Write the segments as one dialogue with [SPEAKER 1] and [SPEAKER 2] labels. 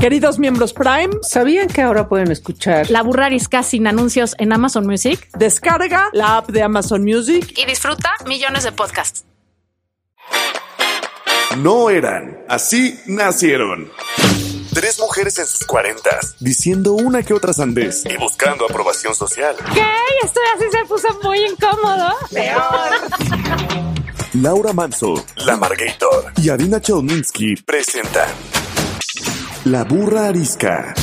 [SPEAKER 1] Queridos miembros Prime,
[SPEAKER 2] ¿sabían que ahora pueden escuchar
[SPEAKER 3] La Burra Arisca sin anuncios en Amazon Music?
[SPEAKER 1] descarga la app de Amazon Music.
[SPEAKER 3] Y disfruta millones de podcasts.
[SPEAKER 4] No eran, así nacieron. Tres mujeres en sus cuarentas, diciendo una que otra sandez y buscando aprobación social.
[SPEAKER 3] ¿Qué? Esto así se puso muy incómodo.
[SPEAKER 4] Laura Manso, La Margator y Adina Chelminsky presentan La Burra Arisca.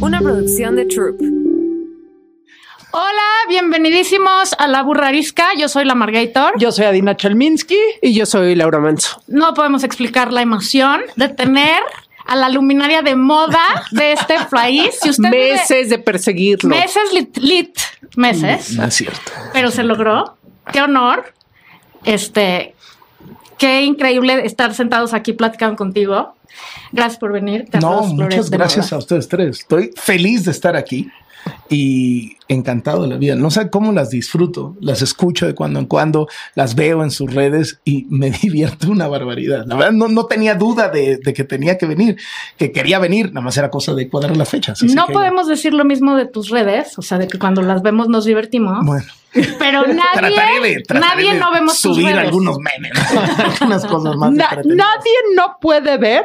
[SPEAKER 5] Una producción de Troop.
[SPEAKER 3] Hola, bienvenidísimos a La Burra Arisca. Yo soy la Margator.
[SPEAKER 1] Yo soy Adina Chelminsky.
[SPEAKER 2] y yo soy Laura Manso.
[SPEAKER 3] No podemos explicar la emoción de tener a la luminaria de moda de este país. Si usted vive-
[SPEAKER 2] Meses de perseguirlo.
[SPEAKER 3] meses lit, lit meses,
[SPEAKER 2] No es cierto.
[SPEAKER 3] pero se logró. Qué honor. Este, qué increíble estar sentados aquí platicando contigo. Gracias por venir.
[SPEAKER 6] No,
[SPEAKER 3] Carlos Flores
[SPEAKER 6] muchas gracias a ustedes tres. Estoy feliz de estar aquí y encantado de la vida. No sé cómo las disfruto, las escucho de cuando en cuando, las veo en sus redes y me divierte una barbaridad. La verdad, no, no tenía duda de, de que tenía que venir, que quería venir, nada más era cosa de cuadrar las fechas.
[SPEAKER 3] No
[SPEAKER 6] que-
[SPEAKER 3] podemos decir lo mismo de tus redes, o sea, de que cuando las vemos nos divertimos,
[SPEAKER 6] Bueno,
[SPEAKER 3] pero nadie,
[SPEAKER 6] trataré de, trataré
[SPEAKER 3] nadie
[SPEAKER 6] de
[SPEAKER 3] no vemos tus
[SPEAKER 6] subir
[SPEAKER 3] redes.
[SPEAKER 6] algunos memes, algunas cosas más.
[SPEAKER 1] Na- nadie no puede ver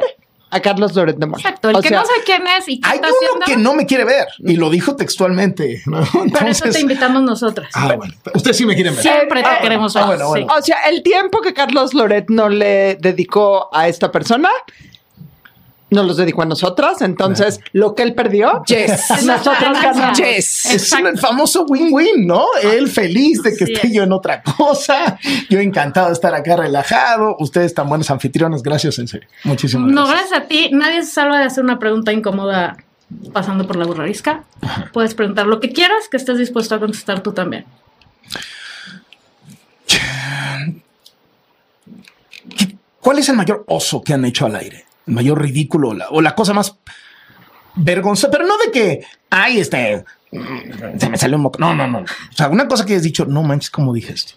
[SPEAKER 1] a Carlos Loret de Mola.
[SPEAKER 3] Exacto, el
[SPEAKER 1] O
[SPEAKER 3] que
[SPEAKER 1] sea,
[SPEAKER 3] no sé quién es y qué
[SPEAKER 6] Hay
[SPEAKER 3] está
[SPEAKER 6] uno
[SPEAKER 3] haciendo,
[SPEAKER 6] que no me quiere ver y lo dijo textualmente. ¿no?
[SPEAKER 3] por eso
[SPEAKER 6] Entonces-
[SPEAKER 3] te invitamos nosotras.
[SPEAKER 6] Ah, bueno. Ustedes sí me quieren ver.
[SPEAKER 3] Siempre te queremos ver.
[SPEAKER 6] ah, bueno, bueno.
[SPEAKER 3] sí.
[SPEAKER 1] O sea, el tiempo que Carlos Loret no le dedicó a esta persona, nos los dedicó a nosotras. Entonces, lo que él perdió,
[SPEAKER 2] Yes.
[SPEAKER 1] nosotros ganamos.
[SPEAKER 2] Yes.
[SPEAKER 6] Es el famoso win-win, ¿no? Él feliz de que
[SPEAKER 3] Así
[SPEAKER 6] esté
[SPEAKER 3] es.
[SPEAKER 6] yo en otra cosa. Yo encantado de estar acá relajado. Ustedes tan buenos anfitriones. Gracias, en serio. Muchísimas
[SPEAKER 3] No,
[SPEAKER 6] gracias.
[SPEAKER 3] gracias a ti. Nadie se salva de hacer una pregunta incómoda pasando por la burrarisca. Puedes preguntar lo que quieras que estés dispuesto a contestar tú también.
[SPEAKER 6] ¿Cuál es el mayor oso que han hecho al aire? Mayor ridículo o la, cosa más vergonzosa, pero no de que, ay, este, mm, se me salió un moco. No, no, no. O sea, una cosa que has dicho, no manches, ¿cómo dije esto?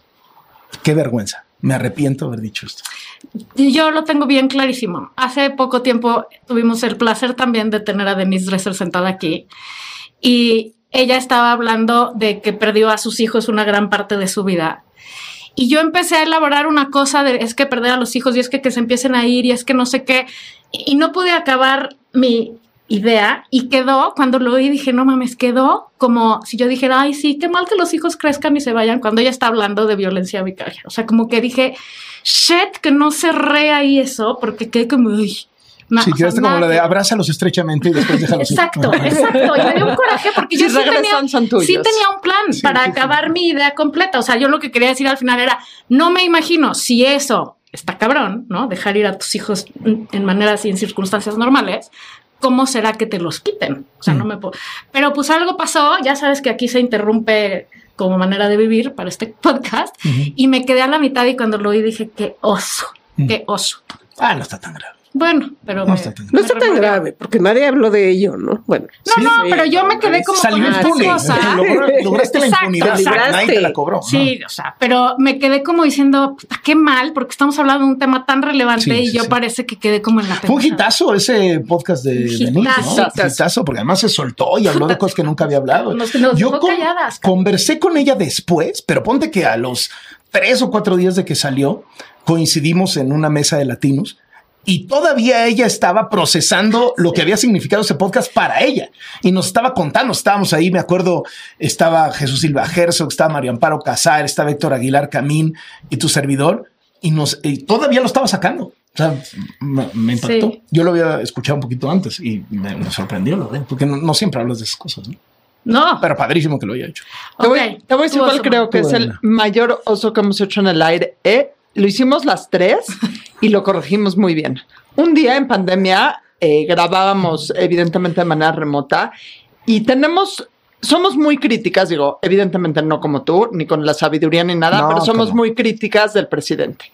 [SPEAKER 6] Qué vergüenza. Me arrepiento de haber dicho esto.
[SPEAKER 3] Yo lo tengo bien clarísimo. Hace poco tiempo tuvimos el placer también de tener a Denise Dresser sentada aquí y ella estaba hablando de que perdió a sus hijos una gran parte de su vida. Y yo empecé a elaborar una cosa de es que perder a los hijos y es que, que se empiecen a ir y es que no sé qué. Y no pude acabar mi idea y quedó, cuando lo oí dije, no mames, quedó como si yo dijera, ay, sí, qué mal que los hijos crezcan y se vayan cuando ella está hablando de violencia vicaria. O sea, como que dije, shit, que no cerré ahí eso porque quedé como, uy. na-
[SPEAKER 6] sí, quedaste como la de abrázalos estrechamente y después déjalos. ir.
[SPEAKER 3] Exacto, exacto. Y me dio un coraje porque
[SPEAKER 1] Si
[SPEAKER 3] yo sí tenía,
[SPEAKER 1] son tuyos.
[SPEAKER 3] sí tenía un plan
[SPEAKER 6] Sí,
[SPEAKER 3] para
[SPEAKER 6] sí, sí.
[SPEAKER 3] acabar mi idea completa. O sea, yo lo que quería decir al final era, no me imagino si eso está cabrón, ¿no? Dejar ir a tus hijos en maneras y en circunstancias normales. ¿Cómo será que te los quiten? O sea, no me puedo. Pero pues algo pasó. Ya sabes que aquí se interrumpe como manera de vivir para este podcast. Y me quedé a la mitad y cuando lo oí dije, qué oso, qué oso.
[SPEAKER 6] Ah, no está tan grave.
[SPEAKER 3] Bueno, pero
[SPEAKER 6] No
[SPEAKER 3] me-
[SPEAKER 6] está tan
[SPEAKER 2] No
[SPEAKER 3] me
[SPEAKER 2] está tan
[SPEAKER 3] revolvió.
[SPEAKER 2] grave, porque nadie habló de ello, ¿no? Bueno.
[SPEAKER 3] No,
[SPEAKER 6] Sí,
[SPEAKER 3] no,
[SPEAKER 6] sí,
[SPEAKER 3] pero yo me quedé como
[SPEAKER 6] Salió
[SPEAKER 3] con
[SPEAKER 6] impune.
[SPEAKER 3] cosa.
[SPEAKER 6] Logró- lograste la impunidad.
[SPEAKER 3] exacto.
[SPEAKER 6] Nadie te la cobró.
[SPEAKER 3] Sí, o sea, pero me quedé como diciendo, puta, qué mal, porque estamos hablando de un tema tan relevante
[SPEAKER 6] Sí,
[SPEAKER 3] y
[SPEAKER 6] sí,
[SPEAKER 3] yo
[SPEAKER 6] sí.
[SPEAKER 3] parece que quedé como en la
[SPEAKER 6] Fue un hitazo ese podcast de
[SPEAKER 3] hitazo.
[SPEAKER 6] ¿no? Un hitazo, porque además se soltó y habló de cosas que nunca había hablado.
[SPEAKER 3] Nos- nos
[SPEAKER 6] Yo con-
[SPEAKER 3] calladas,
[SPEAKER 6] conversé con ella después, pero ponte que a los tres o cuatro días de que salió, coincidimos en una mesa de latinos y todavía ella estaba procesando lo que había significado ese podcast para ella y nos estaba contando. Estábamos ahí, me acuerdo, estaba Jesús Silva Herzog, estaba Mario Amparo Casar, estaba Héctor Aguilar Camín y tu servidor y nos y todavía lo estaba sacando. O sea, me, impactó.
[SPEAKER 3] Sí.
[SPEAKER 6] Yo lo había escuchado un poquito antes y me, me sorprendió, lo de, porque no, no siempre hablas de esas cosas, ¿no?
[SPEAKER 3] No,
[SPEAKER 6] Pero padrísimo que lo haya hecho.
[SPEAKER 1] Te voy, te voy a decir cuál creo que es el mayor oso que hemos hecho en el aire. Eh, lo hicimos las tres y lo corregimos muy bien. Un día en pandemia eh, grabábamos evidentemente de manera remota y tenemos somos muy críticas, digo, evidentemente no como tú, ni con la sabiduría ni nada,
[SPEAKER 6] No,
[SPEAKER 1] pero somos
[SPEAKER 6] ¿cómo?
[SPEAKER 1] muy críticas del presidente.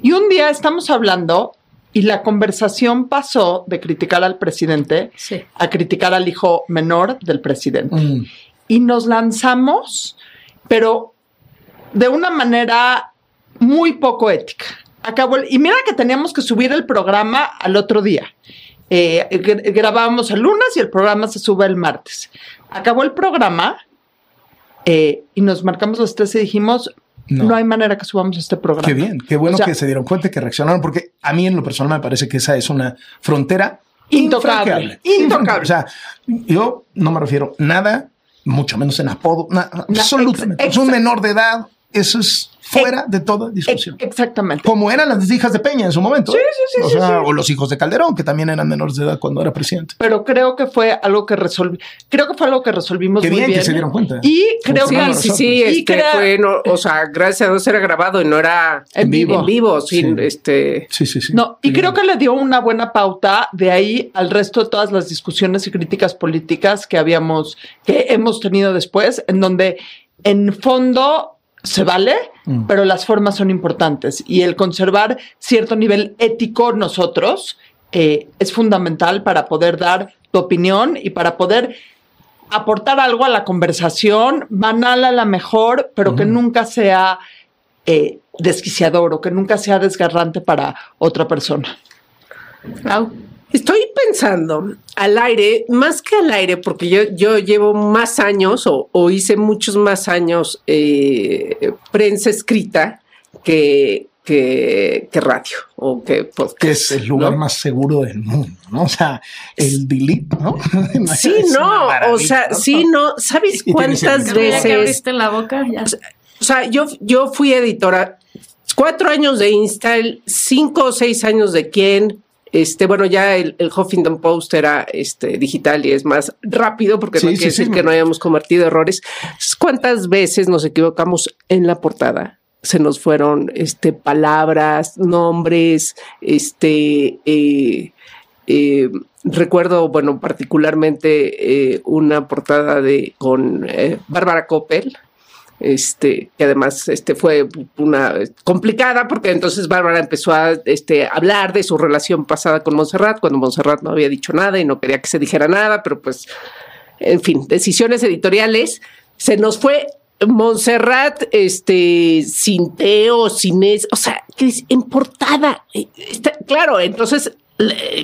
[SPEAKER 1] Y un día estamos hablando y la conversación pasó de criticar al presidente
[SPEAKER 3] Sí.
[SPEAKER 1] a criticar al hijo menor del presidente.
[SPEAKER 6] Mm.
[SPEAKER 1] Y nos lanzamos, pero de una manera muy poco ética. Acabó el- y mira que teníamos que subir el programa al otro día. Eh, gr- grabábamos el lunes y el programa se sube el martes. Acabó el programa eh, y nos marcamos los tres y dijimos,
[SPEAKER 6] No.
[SPEAKER 1] no, hay manera que subamos este programa.
[SPEAKER 6] Qué bien, qué bueno
[SPEAKER 1] O sea,
[SPEAKER 6] que se dieron cuenta y que reaccionaron, porque a mí en lo personal me parece que esa es una frontera
[SPEAKER 1] Intocable, intocable.
[SPEAKER 6] O sea, yo no me refiero nada, mucho menos en apodo, absolutamente.
[SPEAKER 1] ex-
[SPEAKER 6] es un menor de edad, eso es fuera de toda discusión.
[SPEAKER 1] Ex- Exactamente.
[SPEAKER 6] Como eran las hijas de Peña en su momento.
[SPEAKER 1] Sí, sí, sí,
[SPEAKER 6] O,
[SPEAKER 1] sí,
[SPEAKER 6] sea,
[SPEAKER 1] sí.
[SPEAKER 6] o los hijos de Calderón, que también eran menores de edad cuando era presidente.
[SPEAKER 1] Pero creo que fue algo que resolvi creo que fue algo que resolvimos
[SPEAKER 6] Qué
[SPEAKER 1] muy
[SPEAKER 6] bien
[SPEAKER 1] bien.
[SPEAKER 6] que se dieron cuenta.
[SPEAKER 1] Y creo que
[SPEAKER 2] Sí, sí, este
[SPEAKER 1] crea-
[SPEAKER 2] fue, no, o sea, gracias a Dios era grabado y no era
[SPEAKER 1] En vivo.
[SPEAKER 2] En vivo, sin
[SPEAKER 6] Sí.
[SPEAKER 2] este.
[SPEAKER 6] Sí, sí, sí.
[SPEAKER 1] No, y creo que le dio una buena pauta de ahí al resto de todas las discusiones y críticas políticas que habíamos, que hemos tenido después, en donde en fondo se vale,
[SPEAKER 6] Mm.
[SPEAKER 1] pero las formas son importantes y el conservar cierto nivel ético nosotros eh, es fundamental para poder dar tu opinión y para poder aportar algo a la conversación, banal a la mejor, pero que nunca sea eh, desquiciador o que nunca sea desgarrante para otra persona.
[SPEAKER 3] Lau.
[SPEAKER 2] Estoy pensando al aire, más que al aire, porque yo, yo llevo más años o, o hice muchos más años eh, prensa escrita que, que, que radio o que podcast.
[SPEAKER 6] que es el lugar
[SPEAKER 2] ¿no?
[SPEAKER 6] más seguro del mundo, ¿no? O sea, el delete, ¿no?
[SPEAKER 2] Sí, no, o sea,
[SPEAKER 6] ¿no?
[SPEAKER 2] sí, no, ¿sabes cuántas
[SPEAKER 3] que
[SPEAKER 2] veces?
[SPEAKER 3] abriste la boca, ya.
[SPEAKER 2] O sea, yo, yo fui editora, cuatro años de Install, cinco o seis años de quién. Este, bueno, ya el, el Huffington Post era este, digital y es más rápido porque
[SPEAKER 6] Sí,
[SPEAKER 2] no
[SPEAKER 6] sí,
[SPEAKER 2] quiere
[SPEAKER 6] sí.
[SPEAKER 2] decir que no hayamos cometido errores. ¿Cuántas veces nos equivocamos en la portada? Se nos fueron este, palabras, nombres, este, eh, eh, recuerdo, bueno, particularmente eh, una portada de con eh, Bárbara Coppel, este, que además este, fue una complicada porque entonces Bárbara empezó a este, hablar de su relación pasada con Montserrat, cuando Montserrat no había dicho nada y no quería que se dijera nada, pero pues, en fin, decisiones editoriales. Se nos fue Montserrat, este, sin Teo, sin es, o sea, que es en. Eh, está- claro, entonces,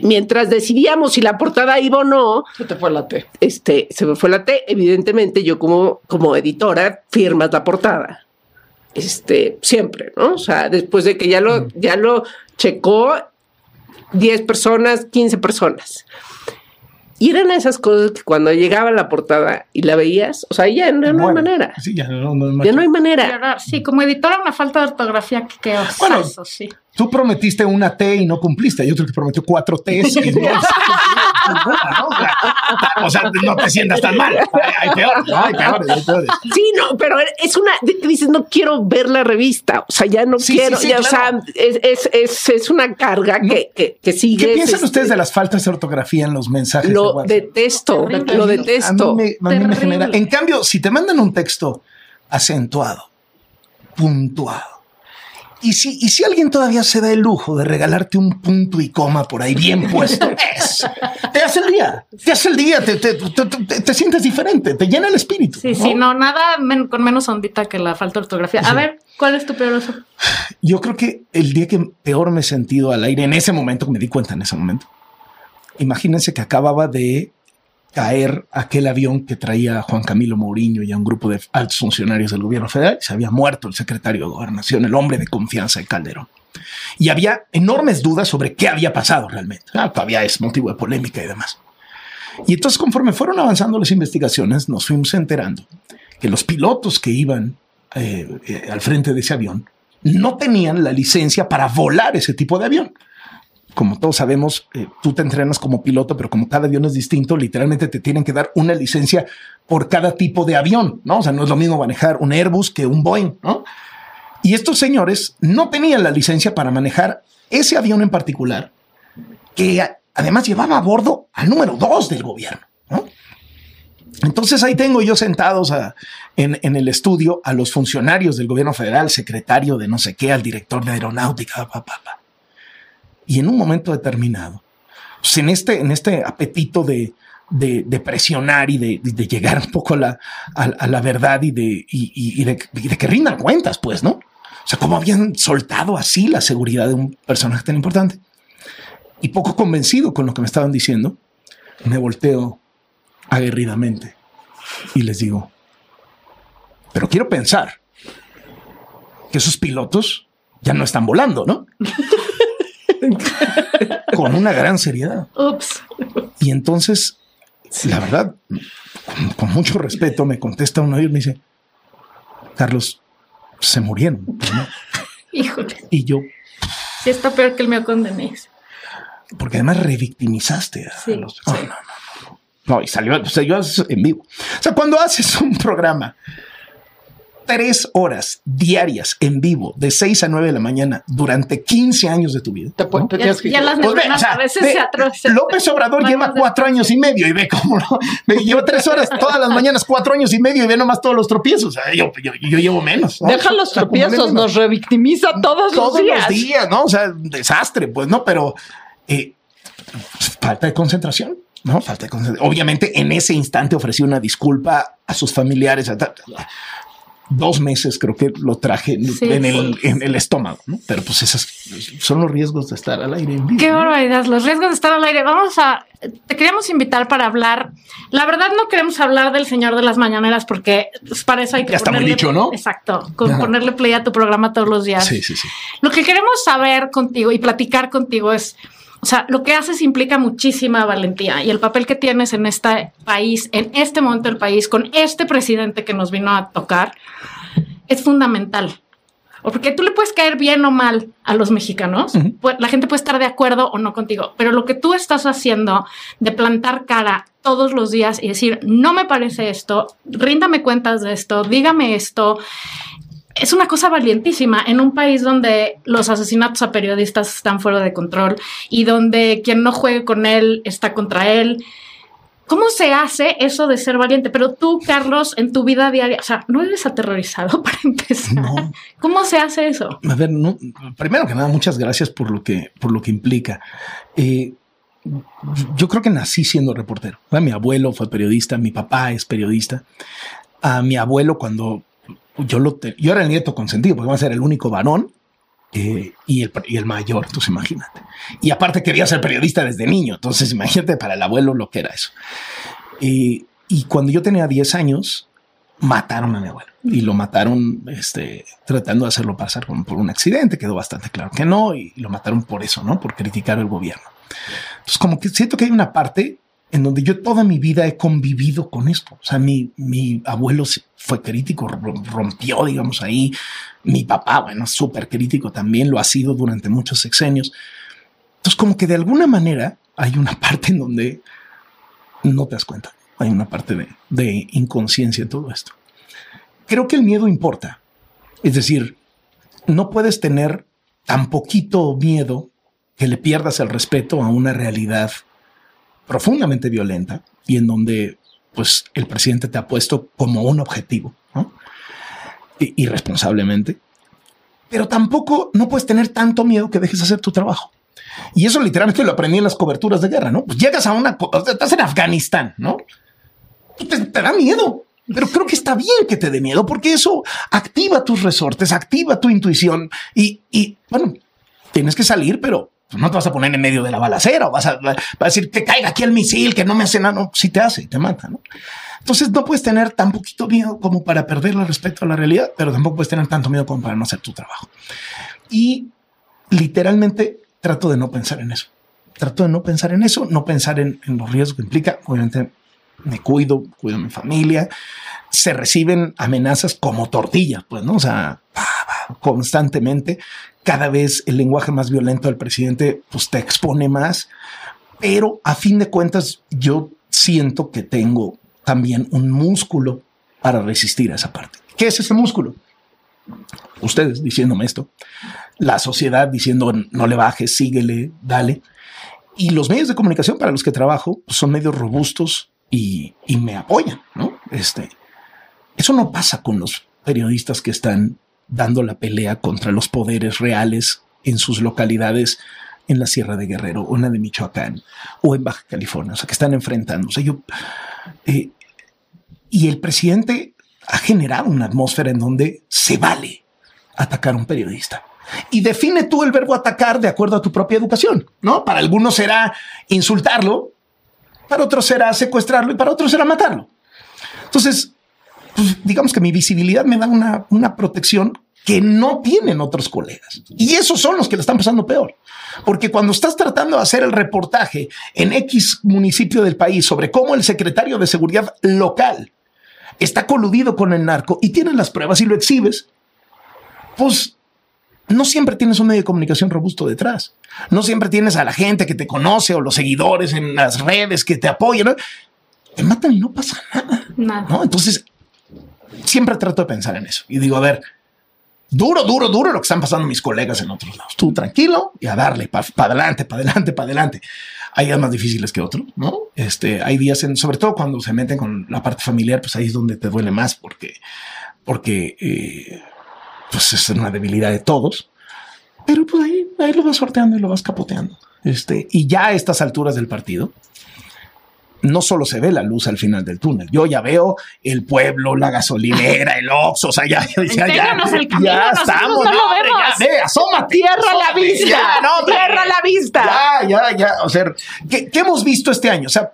[SPEAKER 2] mientras decidíamos si la portada iba o no,
[SPEAKER 1] Se te fue la T.
[SPEAKER 2] este, se me fue la T. Evidentemente, yo como, como editora firmas la portada. Este, siempre, ¿no? O sea, después de que ya lo, ya lo checó 10 personas, 15 personas. Y eran esas cosas que cuando llegaba la portada y la veías, o sea, ya no, no hay manera.
[SPEAKER 6] Sí, ya no, no-
[SPEAKER 2] Ya no hay manera.
[SPEAKER 3] Sí, como editora, una falta de ortografía que qué
[SPEAKER 6] Bueno,
[SPEAKER 3] sí.
[SPEAKER 6] Tú prometiste una T y no cumpliste. Hay otro que prometió cuatro T's y no. ¿no? O sea, no te sientas tan mal. Hay, hay peores, ¿no? hay peores, hay peores.
[SPEAKER 2] Sí, no, pero es una, de dices, no quiero ver la revista, o sea, ya no
[SPEAKER 6] Sí,
[SPEAKER 2] quiero,
[SPEAKER 6] sí, sí,
[SPEAKER 2] ya,
[SPEAKER 6] claro.
[SPEAKER 2] o sea, es, es, es, es una carga que, que, que sigue.
[SPEAKER 6] ¿Qué piensan ustedes de las faltas de ortografía en los mensajes? de
[SPEAKER 2] Lo
[SPEAKER 6] WhatsApp?
[SPEAKER 2] detesto,
[SPEAKER 3] Terrible.
[SPEAKER 2] lo
[SPEAKER 6] A
[SPEAKER 2] detesto.
[SPEAKER 6] mí, me, a mí me genera. En cambio, si te mandan un texto acentuado, puntuado, y si, y si alguien todavía se da el lujo de regalarte un punto y coma por ahí bien puesto, es, te hace el día, te hace el día, te, te, te- te- te sientes diferente, te llena el espíritu.
[SPEAKER 3] Sí, sí, no, nada men- con menos ondita que la falta de ortografía. A ver, ¿cuál es tu peor oso?
[SPEAKER 6] Yo creo que el día que peor me he sentido al aire, en ese momento, que me di cuenta en ese momento, imagínense que acababa de caer aquel avión que traía a Juan Camilo Mourinho y a un grupo de altos funcionarios del gobierno federal. Se había muerto el secretario de gobernación, el hombre de confianza de Calderón. Y había enormes dudas sobre qué había pasado realmente. Ah, todavía es motivo de polémica y demás. Y entonces, conforme fueron avanzando las investigaciones, nos fuimos enterando que los pilotos que iban eh, eh, al frente de ese avión no tenían la licencia para volar ese tipo de avión. Como todos sabemos, eh, tú te entrenas como piloto, pero como cada avión es distinto, literalmente te tienen que dar una licencia por cada tipo de avión, ¿no? O sea, no es lo mismo manejar un Airbus que un Boeing, ¿no? Y estos señores no tenían la licencia para manejar ese avión en particular, que además llevaba a bordo al número dos del gobierno, ¿no? Entonces ahí tengo yo sentados en, el estudio a los funcionarios del gobierno federal, secretario de no sé qué, al director de aeronáutica, pa, pa, pa. Y en un momento determinado, pues en este, en este apetito de, de, de presionar y de, de llegar un poco a la, a, a la verdad y de, y, y- y de, que rindan cuentas, pues, ¿no? O sea, cómo habían soltado así la seguridad de un personaje tan importante. Y poco convencido con lo que me estaban diciendo, me volteo aguerridamente y les digo, pero quiero pensar que esos pilotos ya no están volando, ¿no? con una gran seriedad.
[SPEAKER 3] Ups.
[SPEAKER 6] Y entonces, la verdad, con, con mucho respeto, me contesta uno ellos, me dice, Carlos, se murieron. ¿no?
[SPEAKER 3] Híjole.
[SPEAKER 6] Y yo,
[SPEAKER 3] Sí está peor que el mío con Denise.
[SPEAKER 6] porque además revictimizaste a
[SPEAKER 3] Sí,
[SPEAKER 6] los... No, no, no, no. No, y salió, o sea, yo en vivo. O sea, cuando haces un programa tres horas diarias en vivo de 6 a 9 de la mañana durante 15 años de tu vida.
[SPEAKER 1] Te te
[SPEAKER 3] Ya,
[SPEAKER 1] que-
[SPEAKER 3] ya las
[SPEAKER 6] Pues ve,
[SPEAKER 3] neuronas
[SPEAKER 6] o sea,
[SPEAKER 3] a veces
[SPEAKER 6] ve,
[SPEAKER 3] se atrocen.
[SPEAKER 6] López Obrador lleva cuatro años y medio y ve cómo no, me lleva tres horas todas las mañanas, cuatro años y medio y ve nomás todos los tropiezos. O sea, yo, yo, yo llevo menos. ¿no?
[SPEAKER 1] Deja los tropiezos, nos revictimiza todos,
[SPEAKER 6] todos
[SPEAKER 1] los días.
[SPEAKER 6] los días, ¿no? O sea, un desastre, pues, ¿no? Pero eh, falta de concentración, ¿no? Falta de concentración. Obviamente, en ese instante ofrecí una disculpa a sus familiares. a ta- Dos meses creo que lo traje
[SPEAKER 3] Sí,
[SPEAKER 6] en, el,
[SPEAKER 3] sí.
[SPEAKER 6] en el estómago, ¿no? Pero pues esos son los riesgos de estar al aire en vivo.
[SPEAKER 3] Qué
[SPEAKER 6] ¿no?
[SPEAKER 3] barbaridad, los riesgos de estar al aire. Vamos a, te queríamos invitar para hablar. La verdad no queremos hablar del Señor de las Mañaneras porque pues, para eso hay que
[SPEAKER 6] Ya está muy dicho, ¿no?
[SPEAKER 3] Exacto, con
[SPEAKER 6] Ajá.
[SPEAKER 3] ponerle play a tu programa todos los días.
[SPEAKER 6] Sí, sí, sí.
[SPEAKER 3] Lo que queremos saber contigo y platicar contigo es, o sea, lo que haces implica muchísima valentía y el papel que tienes en este país, en este momento del país, con este presidente que nos vino a tocar, es fundamental. Porque tú le puedes caer bien o mal a los mexicanos, pues, la gente puede estar de acuerdo o no contigo, pero lo que tú estás haciendo de plantar cara todos los días y decir, no me parece esto, ríndame cuentas de esto, dígame esto, es una cosa valientísima en un país donde los asesinatos a periodistas están fuera de control y donde quien no juegue con él está contra él. ¿Cómo se hace eso de ser valiente? Pero tú, Carlos, en tu vida diaria, o sea, ¿no eres aterrorizado para empezar?
[SPEAKER 6] No.
[SPEAKER 3] ¿Cómo se hace eso?
[SPEAKER 6] A ver, no, primero que nada, muchas gracias por lo que, por lo que implica. Eh, yo creo que nací siendo reportero. Mi abuelo fue periodista, mi papá es periodista. A mi abuelo, cuando yo lo te- yo era el nieto consentido, porque iba a ser el único varón eh, y, el, y el mayor, entonces imagínate. Y aparte quería ser periodista desde niño, entonces imagínate para el abuelo lo que era eso. Eh, y cuando yo tenía 10 años, mataron a mi abuelo y lo mataron este, tratando de hacerlo pasar por un accidente. Quedó bastante claro que no y lo mataron por eso, no por criticar al gobierno. Entonces, como que siento que hay una parte en donde yo toda mi vida he convivido con esto. O sea, mi, mi abuelo fue crítico, rom- rompió, digamos, ahí. Mi papá, bueno, súper crítico también, lo ha sido durante muchos sexenios. Entonces, como que de alguna manera hay una parte en donde no te das cuenta. Hay una parte de, de inconsciencia en todo esto. Creo que el miedo importa. Es decir, no puedes tener tan poquito miedo que le pierdas el respeto a una realidad profundamente violenta y en donde pues el presidente te ha puesto como un objetivo, irresponsablemente. Pero tampoco no puedes tener tanto miedo que dejes de hacer tu trabajo. Y eso literalmente lo aprendí en las coberturas de guerra, ¿no? Pues llegas a una, estás en Afganistán, ¿no? Te, te da miedo. Pero creo que está bien que te dé miedo porque eso activa tus resortes, activa tu intuición y, y bueno, tienes que salir, pero no te vas a poner en medio de la balacera o vas a, decir que caiga aquí el misil, que no me hace nada. No, si te hace, te mata, ¿no? Entonces no puedes tener tan poquito miedo como para perderle respecto a la realidad, pero tampoco puedes tener tanto miedo como para no hacer tu trabajo. Y literalmente trato de no pensar en eso. Trato de no pensar en eso, no pensar en, los riesgos que implica. Obviamente me cuido, cuido mi familia. Se reciben amenazas como tortilla, pues, ¿no? O sea, constantemente. Cada vez el lenguaje más violento del presidente, pues te expone más. Pero a fin de cuentas, yo siento que tengo también un músculo para resistir a esa parte. ¿Qué es ese músculo? Ustedes diciéndome esto, la sociedad diciendo no le bajes, síguele, dale. Y los medios de comunicación para los que trabajo pues, son medios robustos, y, y me apoyan, ¿no? Este, eso no pasa con los periodistas que están dando la pelea contra los poderes reales en sus localidades en la Sierra de Guerrero o en la de Michoacán o en Baja California, o sea, que están enfrentándose. Eh, y el presidente ha generado una atmósfera en donde se vale atacar a un periodista. Y define tú el verbo atacar de acuerdo a tu propia educación, ¿no? Para algunos será insultarlo, para otros será secuestrarlo y para otros será matarlo. Entonces, pues, digamos que mi visibilidad me da una, una protección que no tienen otros colegas. Y esos son los que le están pasando peor. Porque cuando estás tratando de hacer el reportaje en X municipio del país sobre cómo el secretario de seguridad local está coludido con el narco y tienes las pruebas y lo exhibes, pues no siempre tienes un medio de comunicación robusto detrás. No siempre tienes a la gente que te conoce o los seguidores en las redes que te apoyan. ¿no? Te matan y no pasa nada.
[SPEAKER 3] Nada.
[SPEAKER 6] ¿no? Entonces, siempre trato de pensar en eso. Y digo, a ver, duro, duro, duro lo que están pasando mis colegas en otros lados. Tú tranquilo y a darle para adelante, para adelante, para adelante. Hay días más difíciles que otros, ¿no? Este, hay días, en, sobre todo cuando se meten con la parte familiar, pues ahí es donde te duele más porque, porque, eh, pues es una debilidad de todos. Pero pues ahí, ahí lo vas sorteando y lo vas capoteando. Este, y ya a estas alturas del partido, no solo se ve la luz al final del túnel. Yo ya veo el pueblo, la gasolinera, el Oxxo, o sea, ya, ya, ya,
[SPEAKER 3] Enséñanos el camino,
[SPEAKER 6] ya estamos.
[SPEAKER 3] no lo
[SPEAKER 6] hombre,
[SPEAKER 3] vemos.
[SPEAKER 6] ya, ve, asómate.
[SPEAKER 2] Tierra a la vista.
[SPEAKER 6] ya, no.
[SPEAKER 2] Tierra a la vista.
[SPEAKER 6] Ya, ya, ya. O sea, ¿qué, qué hemos visto este año? O sea,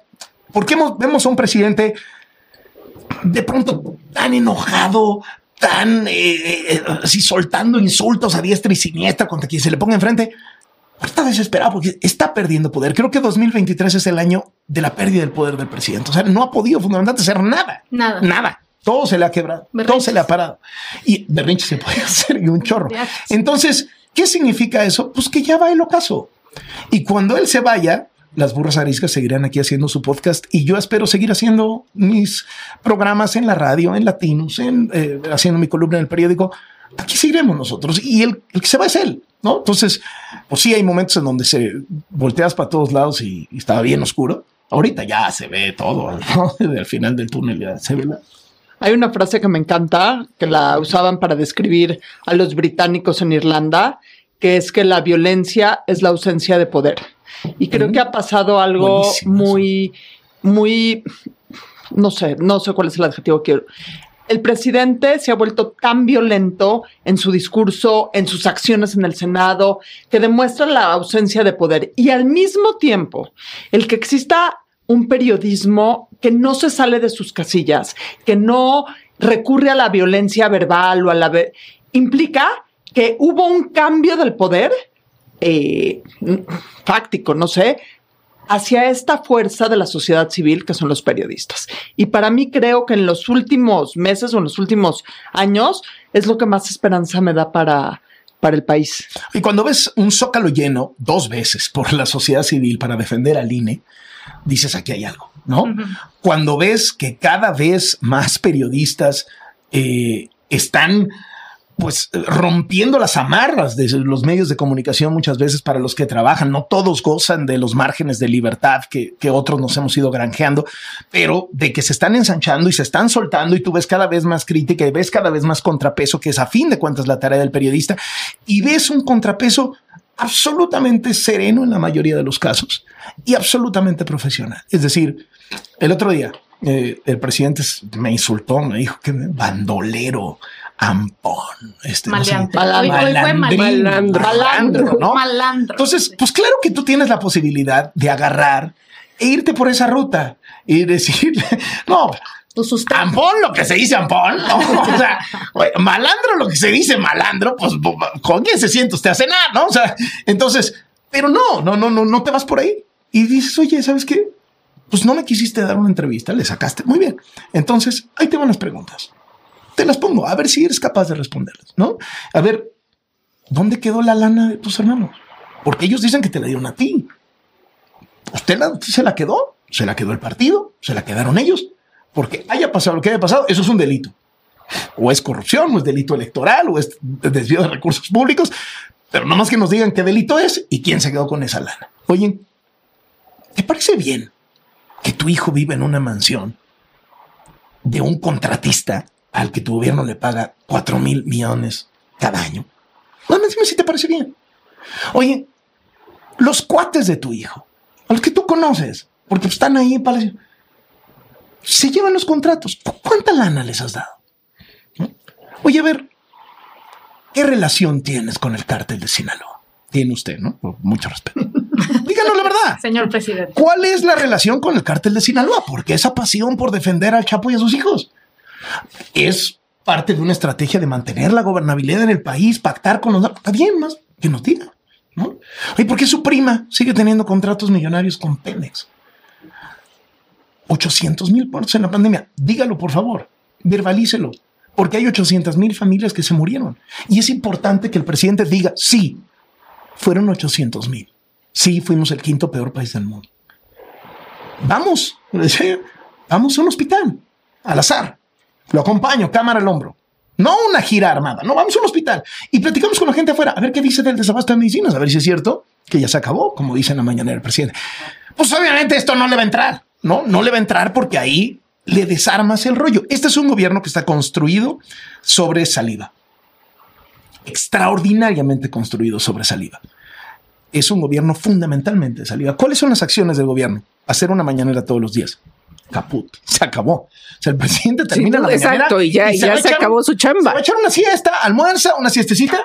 [SPEAKER 6] ¿por qué hemos- vemos a un presidente de pronto tan enojado, tan eh, eh, así soltando insultos a diestra y siniestra contra quien se le ponga enfrente? Está desesperado porque está perdiendo poder. Creo que 2023 es el año de la pérdida del poder del presidente. O sea, no ha podido fundamentalmente hacer nada.
[SPEAKER 3] Nada.
[SPEAKER 6] Nada. Todo se le ha quebrado. Todo
[SPEAKER 3] Berrinches.
[SPEAKER 6] se le ha parado. Y berrinche se puede hacer y un chorro. Entonces, ¿qué significa eso? Pues que ya va el ocaso. Y cuando él se vaya, las burras ariscas seguirán aquí haciendo su podcast y yo espero seguir haciendo mis programas en la radio, en Latinos, en, eh, haciendo mi columna en el periódico. Aquí seguiremos nosotros y el, el que se va es él, ¿no? Entonces, pues sí, hay momentos en donde se volteas para todos lados y, y estaba bien oscuro. Ahorita ya se ve todo, ¿no? Al final del túnel ya se ve la,
[SPEAKER 1] Hay una frase que me encanta, que la usaban para describir a los británicos en Irlanda, que es que la violencia es la ausencia de poder. Y creo que ha pasado algo
[SPEAKER 6] Buenísimo eso.
[SPEAKER 1] muy, muy, no sé, no sé cuál es el adjetivo que quiero. El presidente se ha vuelto tan violento en su discurso, en sus acciones en el Senado, que demuestra la ausencia de poder. Y al mismo tiempo, el que exista un periodismo que no se sale de sus casillas, que no recurre a la violencia verbal o a la... implica que hubo un cambio del poder eh, fáctico, no sé, hacia esta fuerza de la sociedad civil que son los periodistas. Y para mí creo que en los últimos meses o en los últimos años es lo que más esperanza me da para, para el país.
[SPEAKER 6] Y cuando ves un zócalo lleno dos veces por la sociedad civil para defender al INE, dices aquí hay algo, ¿no? Cuando ves que cada vez más periodistas eh, están pues rompiendo las amarras de los medios de comunicación muchas veces para los que trabajan. No todos gozan de los márgenes de libertad que, que otros nos hemos ido granjeando, pero de que se están ensanchando y se están soltando y tú ves cada vez más crítica y ves cada vez más contrapeso, que es a fin de cuentas la tarea del periodista, y ves un contrapeso absolutamente sereno en la mayoría de los casos y absolutamente profesional. Es decir, el otro día eh, el presidente me insultó, me dijo que bandolero, ampón, este, no sé,
[SPEAKER 3] Maleante.
[SPEAKER 6] Malandrín,
[SPEAKER 3] malandro.
[SPEAKER 6] malandro, ¿no?
[SPEAKER 3] Malandro.
[SPEAKER 6] Entonces, pues claro que tú tienes la posibilidad de agarrar e irte por esa ruta y decirle, no. Ampón, lo que se dice ampón. ¿no? O sea, oye, malandro, lo que se dice malandro, pues con quién se siente usted a cenar, ¿no? O sea, entonces, pero no, no, no, no, no te vas por ahí. Y dices, oye, ¿sabes qué? Pues no me quisiste dar una entrevista, le sacaste. Muy bien. Entonces, ahí te van las preguntas. Te las pongo, a ver si eres capaz de responderlas, ¿no? A ver, ¿dónde quedó la lana de tus hermanos? Porque ellos dicen que te la dieron a ti. ¿Usted la- se la quedó? ¿Se la quedó el partido? ¿Se la quedaron ellos? Porque haya pasado lo que haya pasado, eso es un delito. O es corrupción, o es delito electoral, o es desvío de recursos públicos. Pero no más que nos digan qué delito es y quién se quedó con esa lana. Oye, ¿te parece bien que tu hijo vive en una mansión de un contratista al que tu gobierno le paga cuatro mil millones cada año. No, dime si te parece bien. Oye, los cuates de tu hijo, a los que tú conoces, porque están ahí en Palacio, se llevan los contratos. ¿Cu- ¿Cuánta lana les has dado? Oye, a ver, ¿qué relación tienes con el cártel de Sinaloa? Tiene usted, ¿no? Por mucho respeto. Díganos la verdad.
[SPEAKER 3] Señor presidente.
[SPEAKER 6] ¿Cuál es la relación con el cártel de Sinaloa? ¿Por qué esa pasión por defender al Chapo y a sus hijos? Es parte de una estrategia de mantener la gobernabilidad en el país, pactar con los... Está bien, más que nos diga. ¿no? ¿Y por qué su prima sigue teniendo contratos millonarios con Pemex? 800 mil muertos en la pandemia. Dígalo, por favor. Verbalícelo. Porque hay 800 mil familias que se murieron. Y es importante que el presidente diga, sí, fueron 800 mil. Sí, fuimos el quinto peor país del mundo. Vamos, vamos a un hospital, al azar. Lo acompaño, cámara al hombro. No una gira armada, no, vamos a un hospital y platicamos con la gente afuera, a ver qué dice del desabasto de medicinas, a ver si es cierto que ya se acabó, como dice la mañana el presidente. Pues obviamente esto no le va a entrar, ¿no? No le va a entrar porque ahí le desarmas el rollo. Este es un gobierno que está construido sobre saliva. Extraordinariamente construido sobre saliva es un gobierno fundamentalmente de saliva. ¿Cuáles son las acciones del gobierno? Hacer una mañanera todos los días. Caput. Se acabó. O sea, el presidente termina
[SPEAKER 2] Sí,
[SPEAKER 6] la
[SPEAKER 2] exacto, y ya- se
[SPEAKER 6] echar-
[SPEAKER 2] acabó su chamba.
[SPEAKER 6] Se va a echar una siesta, almuerza, una siestecita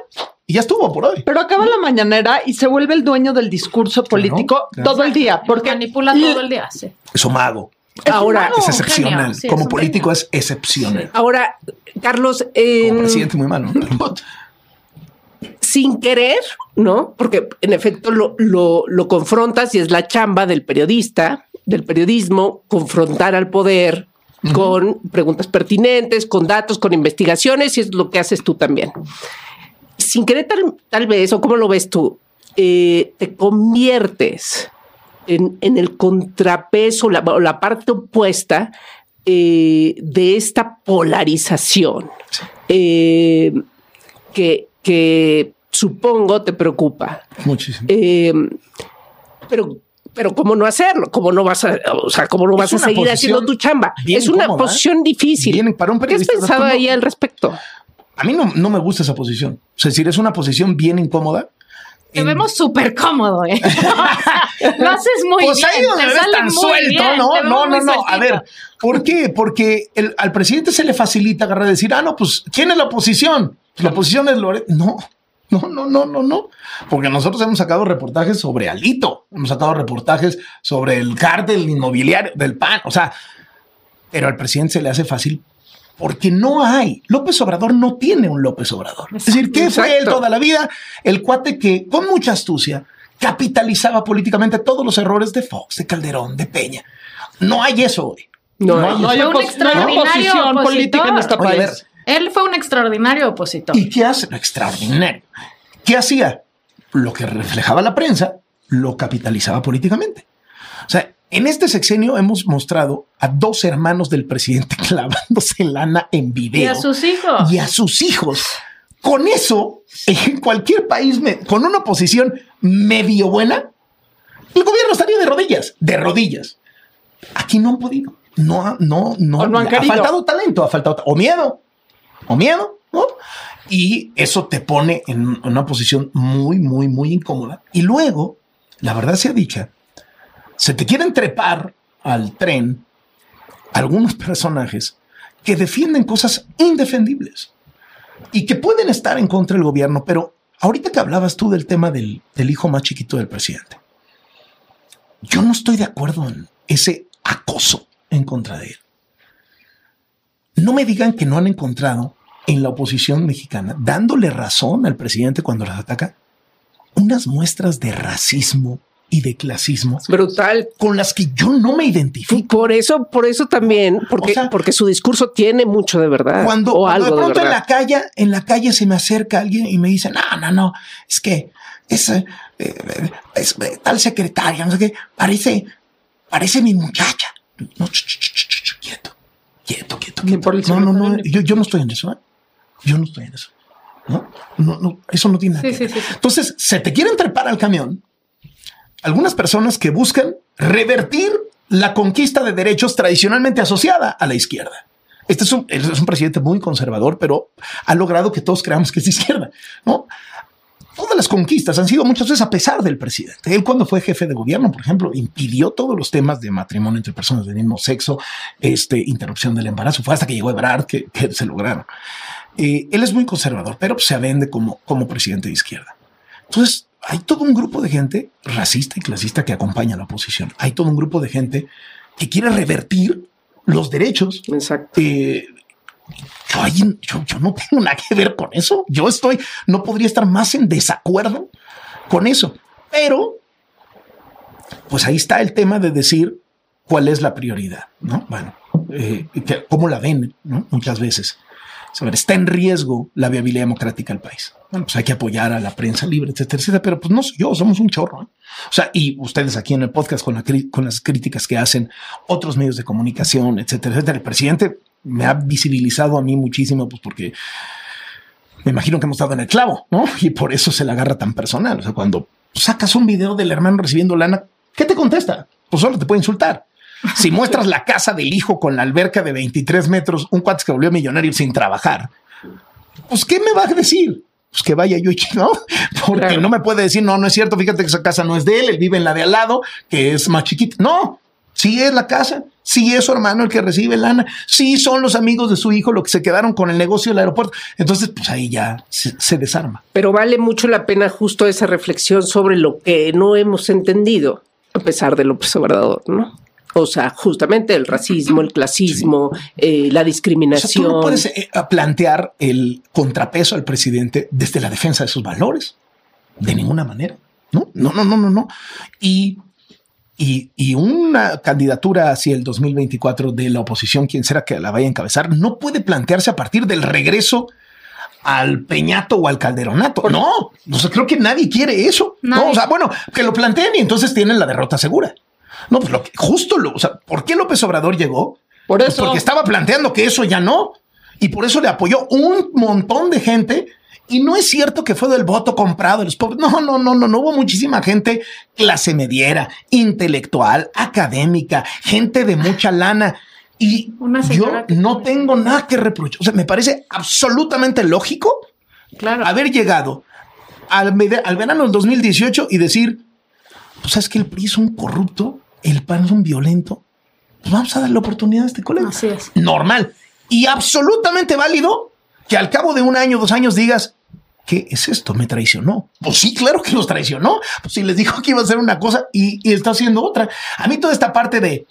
[SPEAKER 6] y ya estuvo por hoy.
[SPEAKER 1] Pero acaba la mañanera y se vuelve el dueño del discurso político
[SPEAKER 6] claro.
[SPEAKER 1] todo el día.
[SPEAKER 3] Porque manipula todo el día. Sí.
[SPEAKER 6] Es un mago.
[SPEAKER 2] Ahora.
[SPEAKER 6] Es excepcional.
[SPEAKER 3] sí,
[SPEAKER 6] Como
[SPEAKER 3] es
[SPEAKER 6] político
[SPEAKER 3] genio.
[SPEAKER 6] es excepcional.
[SPEAKER 2] ahora, Carlos,
[SPEAKER 6] Como
[SPEAKER 2] en-
[SPEAKER 6] presidente muy malo. ¿no?
[SPEAKER 2] sin querer, ¿no? Porque en efecto lo, lo, lo confrontas y es la chamba del periodista, del periodismo, confrontar al poder con preguntas pertinentes, con datos, con investigaciones, y es lo que haces tú también. Sin querer, tal, tal vez, o cómo lo ves tú, eh, te conviertes en, en el contrapeso, la, la parte opuesta eh, de esta polarización eh, que, que supongo te preocupa.
[SPEAKER 6] Muchísimo.
[SPEAKER 2] Pero, pero ¿cómo no hacerlo? ¿Cómo no vas a, o sea, cómo no vas a seguir haciendo tu chamba? Es una
[SPEAKER 6] ¿eh?
[SPEAKER 2] posición difícil.
[SPEAKER 6] Bien, para un
[SPEAKER 2] ¿Qué has pensado ahí al respecto?
[SPEAKER 6] A mí no, no me gusta esa posición. Es decir, es una posición bien incómoda.
[SPEAKER 3] Te
[SPEAKER 6] En-
[SPEAKER 3] vemos súper cómodo, ¿eh? Lo haces muy
[SPEAKER 6] pues
[SPEAKER 3] bien.
[SPEAKER 6] ahí donde
[SPEAKER 3] te
[SPEAKER 6] ves tan suelto,
[SPEAKER 3] bien,
[SPEAKER 6] ¿no? No, no, no. A ver, ¿por qué? Porque el- al presidente se le facilita agarrar y decir, ah, no, pues, ¿quién es la oposición? Pues, la oposición es Loret. No, no, no, no, no, no. Porque nosotros hemos sacado reportajes sobre Alito, hemos sacado reportajes sobre el cártel inmobiliario del PAN. O sea, pero al presidente se le hace fácil porque no hay. López Obrador no tiene un López Obrador. Es decir, ¿qué fue él toda la vida? El cuate que con mucha astucia capitalizaba políticamente todos los errores de Fox, de Calderón, de Peña. No hay eso hoy.
[SPEAKER 2] No,
[SPEAKER 6] No,
[SPEAKER 1] no hay, no hay
[SPEAKER 3] extraordinario
[SPEAKER 1] oposición
[SPEAKER 3] opositor.
[SPEAKER 1] política en este
[SPEAKER 6] Oye, a ver,
[SPEAKER 1] país.
[SPEAKER 3] Él fue un extraordinario opositor.
[SPEAKER 6] ¿Y qué hace? Lo extraordinario. ¿Qué hacía? Lo que reflejaba la prensa, lo capitalizaba políticamente. O sea, en este sexenio hemos mostrado a dos hermanos del presidente clavándose lana en video.
[SPEAKER 3] Y a sus hijos.
[SPEAKER 6] y a sus hijos. Con eso, en cualquier país, me- con una oposición medio buena, el gobierno estaría de rodillas, de rodillas. Aquí no han podido. No, no, no.
[SPEAKER 1] No han
[SPEAKER 6] ha faltado talento, ha faltado, o miedo, o miedo, ¿no? Y eso te pone en una posición muy, muy, muy incómoda. Y luego, la verdad sea dicha, se te quieren trepar al tren algunos personajes que defienden cosas indefendibles y que pueden estar en contra del gobierno, pero ahorita que hablabas tú del tema del, del hijo más chiquito del presidente, yo no estoy de acuerdo en ese acoso en contra de él. No me digan que no han encontrado en la oposición mexicana, dándole razón al presidente cuando las ataca, unas muestras de racismo y de clasismo
[SPEAKER 2] Brutal.
[SPEAKER 6] con las que yo no me
[SPEAKER 2] Y
[SPEAKER 6] identifico.
[SPEAKER 2] por eso, por eso también, porque,
[SPEAKER 6] O sea,
[SPEAKER 2] porque su discurso tiene mucho de verdad.
[SPEAKER 6] Cuando,
[SPEAKER 2] o
[SPEAKER 6] cuando
[SPEAKER 2] algo
[SPEAKER 6] de pronto en la calle, en la calle se me acerca alguien y me dice, no, no, no, es que es, eh, eh, es, eh, tal secretaria, no sé qué, parece, parece mi muchacha. No, ch, ch, ch, quieto, quieto, quieto, quieto. No, no, no, yo, yo no estoy en eso, ¿eh? Yo no estoy en eso. No, no, no, eso no tiene nada
[SPEAKER 3] Sí,
[SPEAKER 6] que
[SPEAKER 3] sí,
[SPEAKER 6] ver.
[SPEAKER 3] sí, sí.
[SPEAKER 6] Entonces, se te quieren trepar al camión algunas personas que buscan revertir la conquista de derechos tradicionalmente asociada a la izquierda. Este es un, es un presidente muy conservador, pero ha logrado que todos creamos que es de izquierda, ¿no? Todas las conquistas han sido muchas veces a pesar del presidente. Él cuando fue jefe de gobierno, por ejemplo, impidió todos los temas de matrimonio entre personas del mismo sexo, este, interrupción del embarazo. Fue hasta que llegó Ebrard que, que se lograron. Eh, él es muy conservador, pero se vende como, como presidente de izquierda. Entonces, hay todo un grupo de gente racista y clasista que acompaña a la oposición. Hay todo un grupo de gente que quiere revertir los derechos.
[SPEAKER 2] Exacto.
[SPEAKER 6] Eh, yo, ahí- yo- yo no tengo nada que ver con eso. Yo estoy, no podría estar más en desacuerdo con eso. Pero, pues ahí está el tema de decir cuál es la prioridad, ¿no? Bueno, eh, cómo la ven, ¿no? Muchas veces. A ver, está en riesgo la viabilidad democrática del país. Bueno, pues hay que apoyar a la prensa libre, etcétera, etcétera. Pero pues no soy yo, somos un chorro. ¿eh? O sea, y ustedes aquí en el podcast con, la con las críticas que hacen otros medios de comunicación, etcétera, etcétera. El presidente me ha visibilizado a mí muchísimo, pues porque me imagino que hemos estado en el clavo, ¿no? Y por eso se la agarra tan personal. O sea, cuando sacas un video del hermano recibiendo lana, ¿qué te contesta? Pues solo te puede insultar. Si muestras la casa del hijo con la alberca de 23 metros, un cuate que volvió millonario sin trabajar, pues ¿qué me va a decir? Pues que vaya yo, ¿no? Porque
[SPEAKER 2] Claro.
[SPEAKER 6] no me puede decir, no, no es cierto, fíjate que esa casa no es de él, él vive en la de al lado, que es más chiquita. No, sí es la casa, sí es su hermano el que recibe lana, sí son los amigos de su hijo los que se quedaron con el negocio del aeropuerto. Entonces, pues ahí ya se, se desarma.
[SPEAKER 2] Pero vale mucho la pena justo esa reflexión sobre lo que no hemos entendido, a pesar de López Obrador, ¿no? O sea, justamente el racismo, el clasismo, eh, la
[SPEAKER 6] O sea,
[SPEAKER 2] discriminación.
[SPEAKER 6] tú no puedes eh, plantear el contrapeso al presidente desde la defensa de sus valores. De ninguna manera. No, no, no, no, no, no. Y, y, y una candidatura hacia el 2024 de la oposición, quien será que la vaya a encabezar, no puede plantearse a partir del regreso al peñato o al calderonato. No, no sé, creo que nadie quiere eso. No, o sea, bueno, que lo planteen y entonces tienen la derrota segura. No, pues lo que justo lo, o sea, ¿por qué López Obrador llegó?
[SPEAKER 1] Por
[SPEAKER 6] Pues
[SPEAKER 1] eso.
[SPEAKER 6] porque estaba planteando que eso ya no. Y por eso le apoyó un montón de gente. Y no es cierto que fue del voto comprado de los pobres. No, no, no, no, no hubo muchísima gente clase mediera, intelectual, académica, gente de mucha lana. Y
[SPEAKER 3] Una
[SPEAKER 6] yo no tengo nada que reprochar. O sea, me parece absolutamente lógico
[SPEAKER 3] Claro.
[SPEAKER 6] haber llegado al, al verano del 2018 y decir, pues sabes que el PRI es un corrupto, el PAN es un violento, pues vamos a darle oportunidad a este colega.
[SPEAKER 3] Así es.
[SPEAKER 6] Normal y absolutamente válido que al cabo de un año, dos años digas, ¿qué es esto? Me traicionó. Pues sí, claro que los traicionó. Pues sí, les dijo que iba a hacer una cosa y, y está haciendo otra. A mí toda esta parte de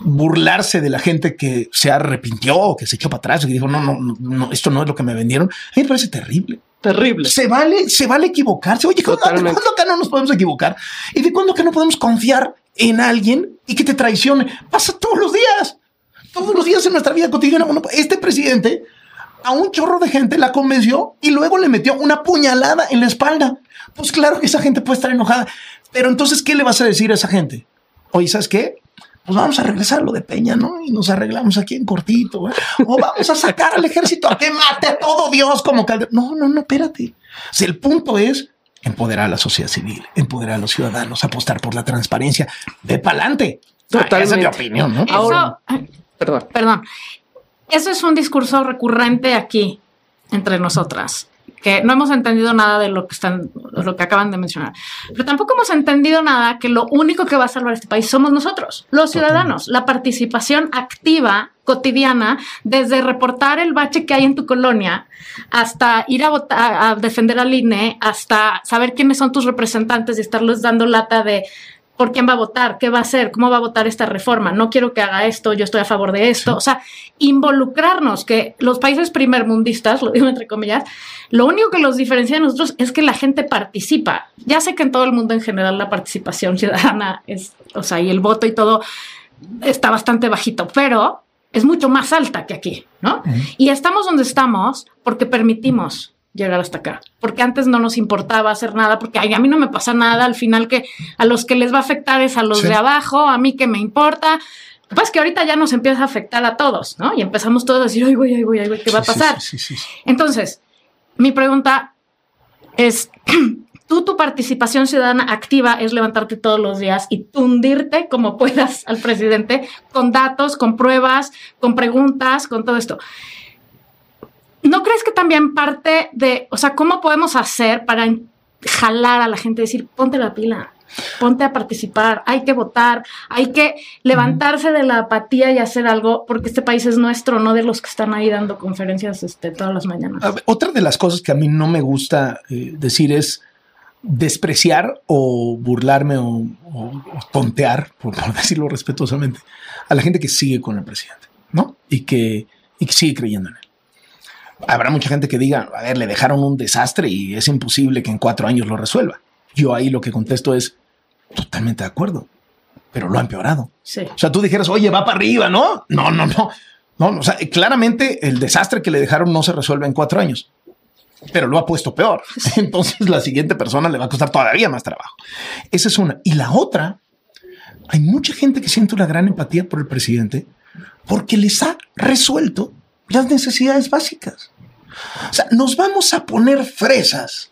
[SPEAKER 6] burlarse de la gente que se arrepintió que se echó para atrás y que dijo, no, no, no, esto no es lo que me vendieron, a mí me parece terrible.
[SPEAKER 1] Terrible.
[SPEAKER 6] Se vale, se vale equivocarse. Oye, ¿cuándo,
[SPEAKER 2] Totalmente.
[SPEAKER 6] ¿cuándo acá no nos podemos equivocar? ¿Y de cuándo acá no podemos confiar en alguien y que te traicione? Pasa todos los días. Todos los días en nuestra vida cotidiana. Bueno, este presidente a un chorro de gente la convenció y luego le metió una puñalada en la espalda. Pues claro que esa gente puede estar enojada. Pero entonces, ¿qué le vas a decir a esa gente? Oye, ¿sabes qué? Pues vamos a regresar lo de Peña, ¿no? Y nos arreglamos aquí en cortito. ¿eh? O vamos a sacar al ejército a que mate a todo Dios como Calderón. No, no, no, espérate. Si el punto es empoderar a la sociedad civil, empoderar a los ciudadanos, apostar por la transparencia, ve para adelante. Esa es mi
[SPEAKER 2] Totalmente.
[SPEAKER 6] opinión, ¿no?
[SPEAKER 2] Ahora-
[SPEAKER 3] Eso,
[SPEAKER 2] Perdón.
[SPEAKER 3] perdón, eso es un discurso recurrente aquí entre nosotras, que no hemos entendido nada de lo que están, lo que acaban de mencionar, pero tampoco hemos entendido nada que lo único que va a salvar este país somos nosotros, los ciudadanos, la participación activa cotidiana, desde reportar el bache que hay en tu colonia hasta ir a votar, a defender al INE, hasta saber quiénes son tus representantes y estarles dando lata de por quién va a votar, qué va a hacer, cómo va a votar esta reforma, no quiero que haga esto, yo estoy a favor de esto, o sea, involucrarnos, que los países primermundistas, lo digo entre comillas, lo único que los diferencia de nosotros es que la gente participa. Ya sé que en todo el mundo en general la participación ciudadana es, o sea, y el voto y todo está bastante bajito, pero es mucho más alta que aquí, ¿no? Y estamos donde estamos porque permitimos llegar hasta acá, porque antes no nos importaba hacer nada, porque ay, a mí no me pasa nada, al final que a los que les va a afectar es a los
[SPEAKER 6] Sí.
[SPEAKER 3] de abajo, a mí que me importa. Lo que pasa es que ahorita ya nos empieza a afectar a todos, ¿no? Y empezamos todos a decir, ay, güey, ay, ay, güey, ¿qué va a pasar?
[SPEAKER 6] sí, sí, sí.
[SPEAKER 3] Entonces, mi pregunta es, tú tu participación ciudadana activa es levantarte todos los días y tundirte como puedas al presidente con datos, con pruebas, con preguntas, con todo esto. ¿No crees que también parte de, o sea, cómo podemos hacer para jalar a la gente, decir, ponte la pila, ponte a participar, hay que votar, hay que levantarse de la apatía y hacer algo, porque este país es nuestro, no de los que están ahí dando conferencias este, todas las mañanas.
[SPEAKER 6] Otra de las cosas que a mí no me gusta eh, decir es despreciar o burlarme o, o- o tontear, por, por decirlo respetuosamente, a la gente que sigue con el presidente, ¿no? Y que, y que sigue creyendo en él. Habrá mucha gente que diga, a ver, le dejaron un desastre y es imposible que en cuatro años lo resuelva. Yo ahí lo que contesto es totalmente de acuerdo, pero lo ha empeorado.
[SPEAKER 3] Sí.
[SPEAKER 6] O sea, tú dijeras, oye, va para arriba, ¿no? No, no, no. No, o sea, claramente el desastre que le dejaron no se resuelve en cuatro años, pero lo ha puesto peor. Entonces la siguiente persona le va a costar todavía más trabajo. Esa es una. Y la otra, hay mucha gente que siente una gran empatía por el presidente porque les ha resuelto las necesidades básicas. O sea, nos vamos a poner fresas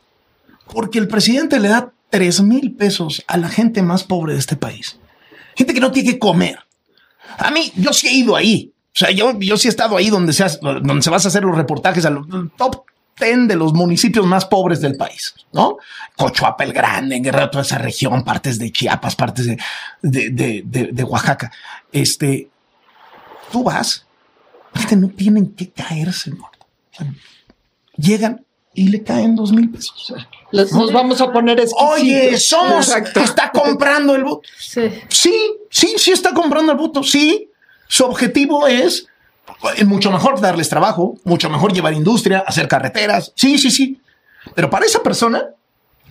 [SPEAKER 6] porque el presidente le da tres mil pesos a la gente más pobre de este país. Gente que no tiene que comer. A mí, yo sí he ido ahí. O sea, yo, yo sí he estado ahí donde se, donde se vas a hacer los reportajes a los top 10 de los municipios más pobres del país, ¿no? Cochuapa el Grande, Guerrero, toda esa región, partes de Chiapas, partes de, de, de- de- de Oaxaca. Este, tú vas, gente, no tienen que caerse, ¿no? O sea, llegan y le caen dos mil pesos.
[SPEAKER 1] Nos vamos a poner exquisitos.
[SPEAKER 6] Oye, somos,
[SPEAKER 2] Exacto.
[SPEAKER 6] está comprando el voto.
[SPEAKER 3] Sí.
[SPEAKER 6] Sí, sí, sí está comprando el voto. Sí, su objetivo es mucho mejor darles trabajo, mucho mejor llevar industria, hacer carreteras. Sí, sí, sí. Pero para esa persona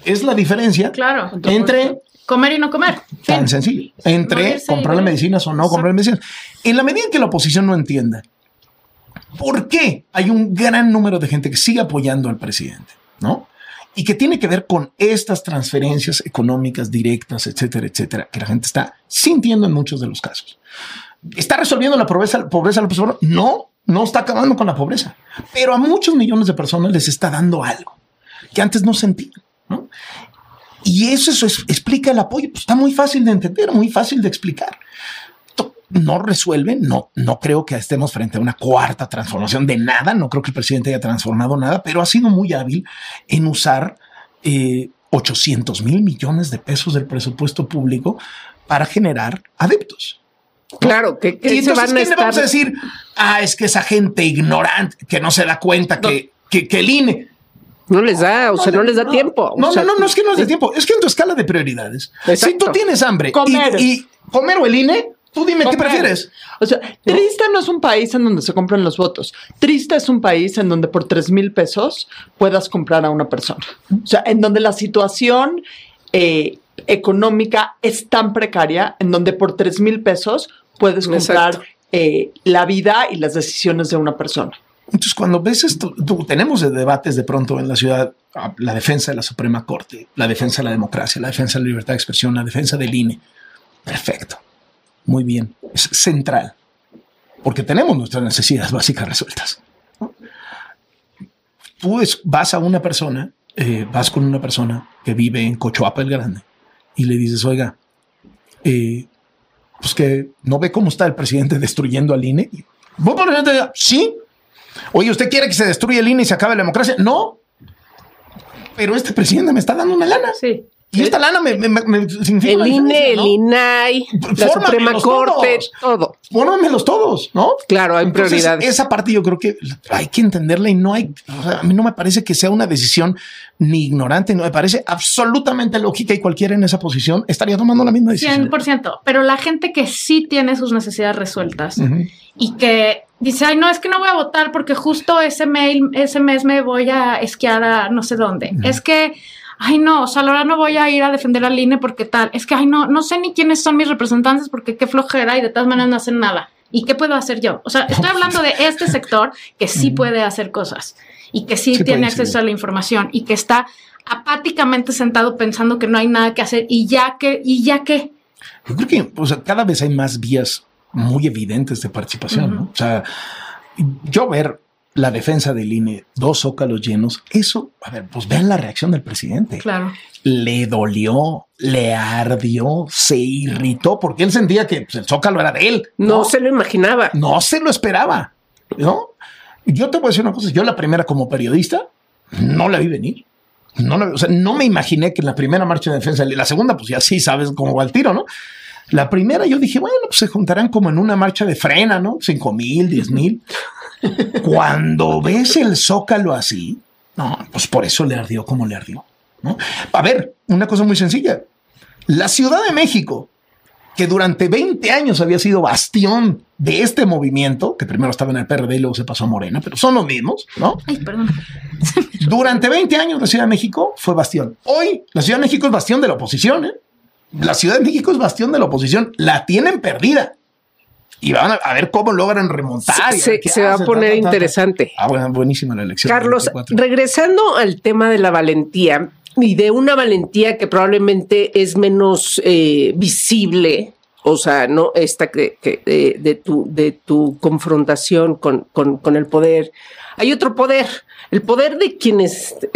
[SPEAKER 6] es la diferencia
[SPEAKER 3] Claro.
[SPEAKER 6] entre
[SPEAKER 3] Comer y no comer.
[SPEAKER 6] tan
[SPEAKER 3] Fin.
[SPEAKER 6] sencillo, entre
[SPEAKER 3] morir.
[SPEAKER 6] medicinas o no comprarle medicinas. En la medida en que la oposición no entienda por qué hay un gran número de gente que sigue apoyando al presidente, ¿no? Y que tiene que ver con estas transferencias económicas directas, etcétera, etcétera, que la gente está sintiendo en muchos de los casos. ¿Está resolviendo la pobreza, pobreza López Obrador? No, no está acabando con la pobreza, pero a muchos millones de personas les está dando algo que antes no sentían. Y eso, eso es- explica el apoyo. Pues está muy fácil de entender, muy fácil de explicar. No resuelve, no, no creo que estemos frente a una cuarta transformación de nada. No creo que el presidente haya transformado nada, pero ha sido muy hábil en usar eh, 800 mil millones de pesos del presupuesto público para generar adeptos.
[SPEAKER 2] Claro, que, que
[SPEAKER 6] Y
[SPEAKER 2] se van a
[SPEAKER 6] ¿qué le vamos a decir? Ah, es que esa gente ignorante que no se da cuenta que, que, que el INE
[SPEAKER 2] No les da, o sea, no les da tiempo.
[SPEAKER 6] no,
[SPEAKER 2] O sea,
[SPEAKER 6] no, no, no es que no es de tiempo, es que en tu escala de prioridades,
[SPEAKER 2] Exacto.
[SPEAKER 6] si tú tienes hambre y-
[SPEAKER 1] Comer.
[SPEAKER 6] Y, comer o el INE, tú dime qué prefieres.
[SPEAKER 1] O sea, triste no es un país en donde se compran los votos. Triste es un país en donde por tres mil pesos puedas comprar a una persona. O sea, en donde la situación eh, económica es tan precaria, en donde por tres mil pesos puedes comprar eh, la vida y las decisiones de una persona.
[SPEAKER 6] Entonces, cuando ves esto, tú- tenemos de debates de pronto en la ciudad, ah, la defensa de la Suprema Corte, la defensa de la democracia, la defensa de la libertad de expresión, la defensa del INE. Perfecto. Muy bien. Es central. Porque tenemos nuestras necesidades básicas resueltas. Tú vas a una persona, eh, vas con una persona que vive en Cochoapa el Grande y le dices, oiga, eh, pues que no ve cómo está el presidente destruyendo al INE. Voy a poner, sí, Oye, ¿usted quiere que se destruya el INE y se acabe la democracia? No. Pero este presidente me está dando una lana.
[SPEAKER 3] Sí.
[SPEAKER 6] Y esta lana me, me- me significa
[SPEAKER 2] El INE,
[SPEAKER 6] diferencia,
[SPEAKER 2] el
[SPEAKER 6] ¿no?
[SPEAKER 2] INAI, la
[SPEAKER 6] Fórmamelos
[SPEAKER 2] Suprema Corte,
[SPEAKER 6] todos.
[SPEAKER 2] todo.
[SPEAKER 6] Todos, ¿no?
[SPEAKER 2] Claro, hay
[SPEAKER 6] Entonces,
[SPEAKER 2] prioridades.
[SPEAKER 6] Esa parte yo creo que hay que entenderla y no hay, o sea, a mí no me parece que sea una decisión ni ignorante, no me parece absolutamente lógica y cualquiera en esa posición estaría tomando la misma decisión.
[SPEAKER 3] 100%. Pero la gente que sí tiene sus necesidades resueltas y que dice, ay, no, es que no voy a votar porque justo ese mail, ese mes me voy a esquiar a no sé dónde. Es que, ay, no, o sea, ahora no voy a ir a defender al INE porque tal. Es que, ay, no, no sé ni quiénes son mis representantes porque qué flojera y de todas maneras no hacen nada. ¿Y qué puedo hacer yo? O sea, estoy hablando de este sector que sí puede hacer cosas y que sí,
[SPEAKER 6] Sí
[SPEAKER 3] tiene acceso
[SPEAKER 6] sí.
[SPEAKER 3] a la información y que está apáticamente sentado pensando que no hay nada que hacer y ya que, y ya que.
[SPEAKER 6] Yo creo que o sea, cada vez hay más vías muy evidentes de participación. ¿no? O sea, yo ver la defensa del INE, dos zócalos llenos, eso, a ver, pues vean la reacción del presidente.
[SPEAKER 3] Claro.
[SPEAKER 6] Le dolió, le ardió, se irritó, porque él sentía que pues, el zócalo era de él.
[SPEAKER 2] No, se lo imaginaba.
[SPEAKER 6] No se lo esperaba, ¿no? Yo te voy a decir una cosa, yo la primera como periodista no la vi venir. No, la- o sea, no me imaginé que en la primera marcha de defensa, la segunda, pues ya sí sabes cómo va el tiro, ¿no? La primera yo dije, bueno, pues se juntarán como en una marcha de frena, ¿no? Cinco mil, diez mil. Cuando ves el zócalo así, no, pues por eso le ardió como le ardió, ¿no? A ver, una cosa muy sencilla. La Ciudad de México, que durante 20 años había sido bastión de este movimiento, que primero estaba en el PRD y luego se pasó a Morena, pero son los mismos, ¿no?
[SPEAKER 3] Ay, perdón.
[SPEAKER 6] Durante 20 años la Ciudad de México fue bastión. Hoy la Ciudad de México es bastión de la oposición. ¿eh? La Ciudad de México es bastión de la oposición. La tienen perdida. Y van a, a ver cómo logran remontar.
[SPEAKER 2] Se,
[SPEAKER 6] ver qué
[SPEAKER 2] se va a poner
[SPEAKER 6] ta, ta, ta, ta.
[SPEAKER 2] interesante.
[SPEAKER 6] Ah, bueno, buenísima la elección.
[SPEAKER 2] Carlos,
[SPEAKER 6] 24.
[SPEAKER 2] regresando al tema de la valentía y de una valentía que probablemente es menos eh, visible, o sea, no esta que, que, de, tu, de tu confrontación con, con, con el poder. Hay otro poder, el poder de quienes te,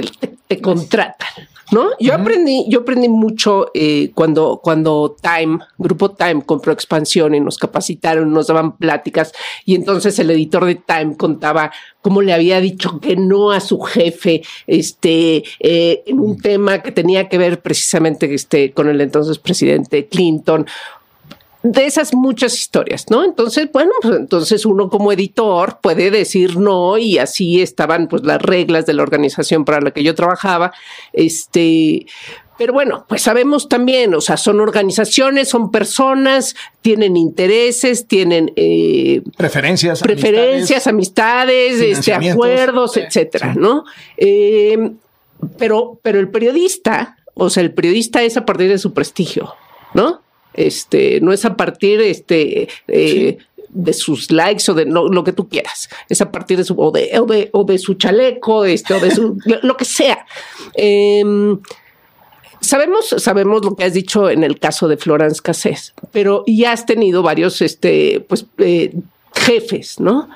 [SPEAKER 2] te contratan. ¿No? Yo aprendí, yo aprendí mucho eh, cuando, cuando Time, Grupo Time compró expansión y nos capacitaron, nos daban pláticas y entonces el editor de Time contaba cómo le había dicho que no a su jefe, este, eh, en un tema que tenía que ver precisamente este, con el entonces presidente Clinton de esas muchas historias, ¿no? Entonces, bueno, pues entonces uno como editor puede decir no y así estaban pues las reglas de la organización para la que yo trabajaba, este, pero bueno, pues sabemos también, o sea, son organizaciones, son personas, tienen intereses, tienen eh,
[SPEAKER 6] preferencias,
[SPEAKER 2] preferencias, amistades, este, acuerdos,
[SPEAKER 6] Sí,
[SPEAKER 2] etcétera,
[SPEAKER 6] sí.
[SPEAKER 2] ¿no? Eh, pero, pero el periodista, o sea, el periodista es a partir de su prestigio, ¿no? Este, no es a partir, este, eh, de sus likes o de lo, lo que tú quieras. Es a partir de su, o de, o de, o de su chaleco, este, o de su, lo, que sea. Em, Sabemos, sabemos lo que has dicho en el caso de Florence Cassés, pero ya has tenido varios este, pues, eh, jefes, ¿no?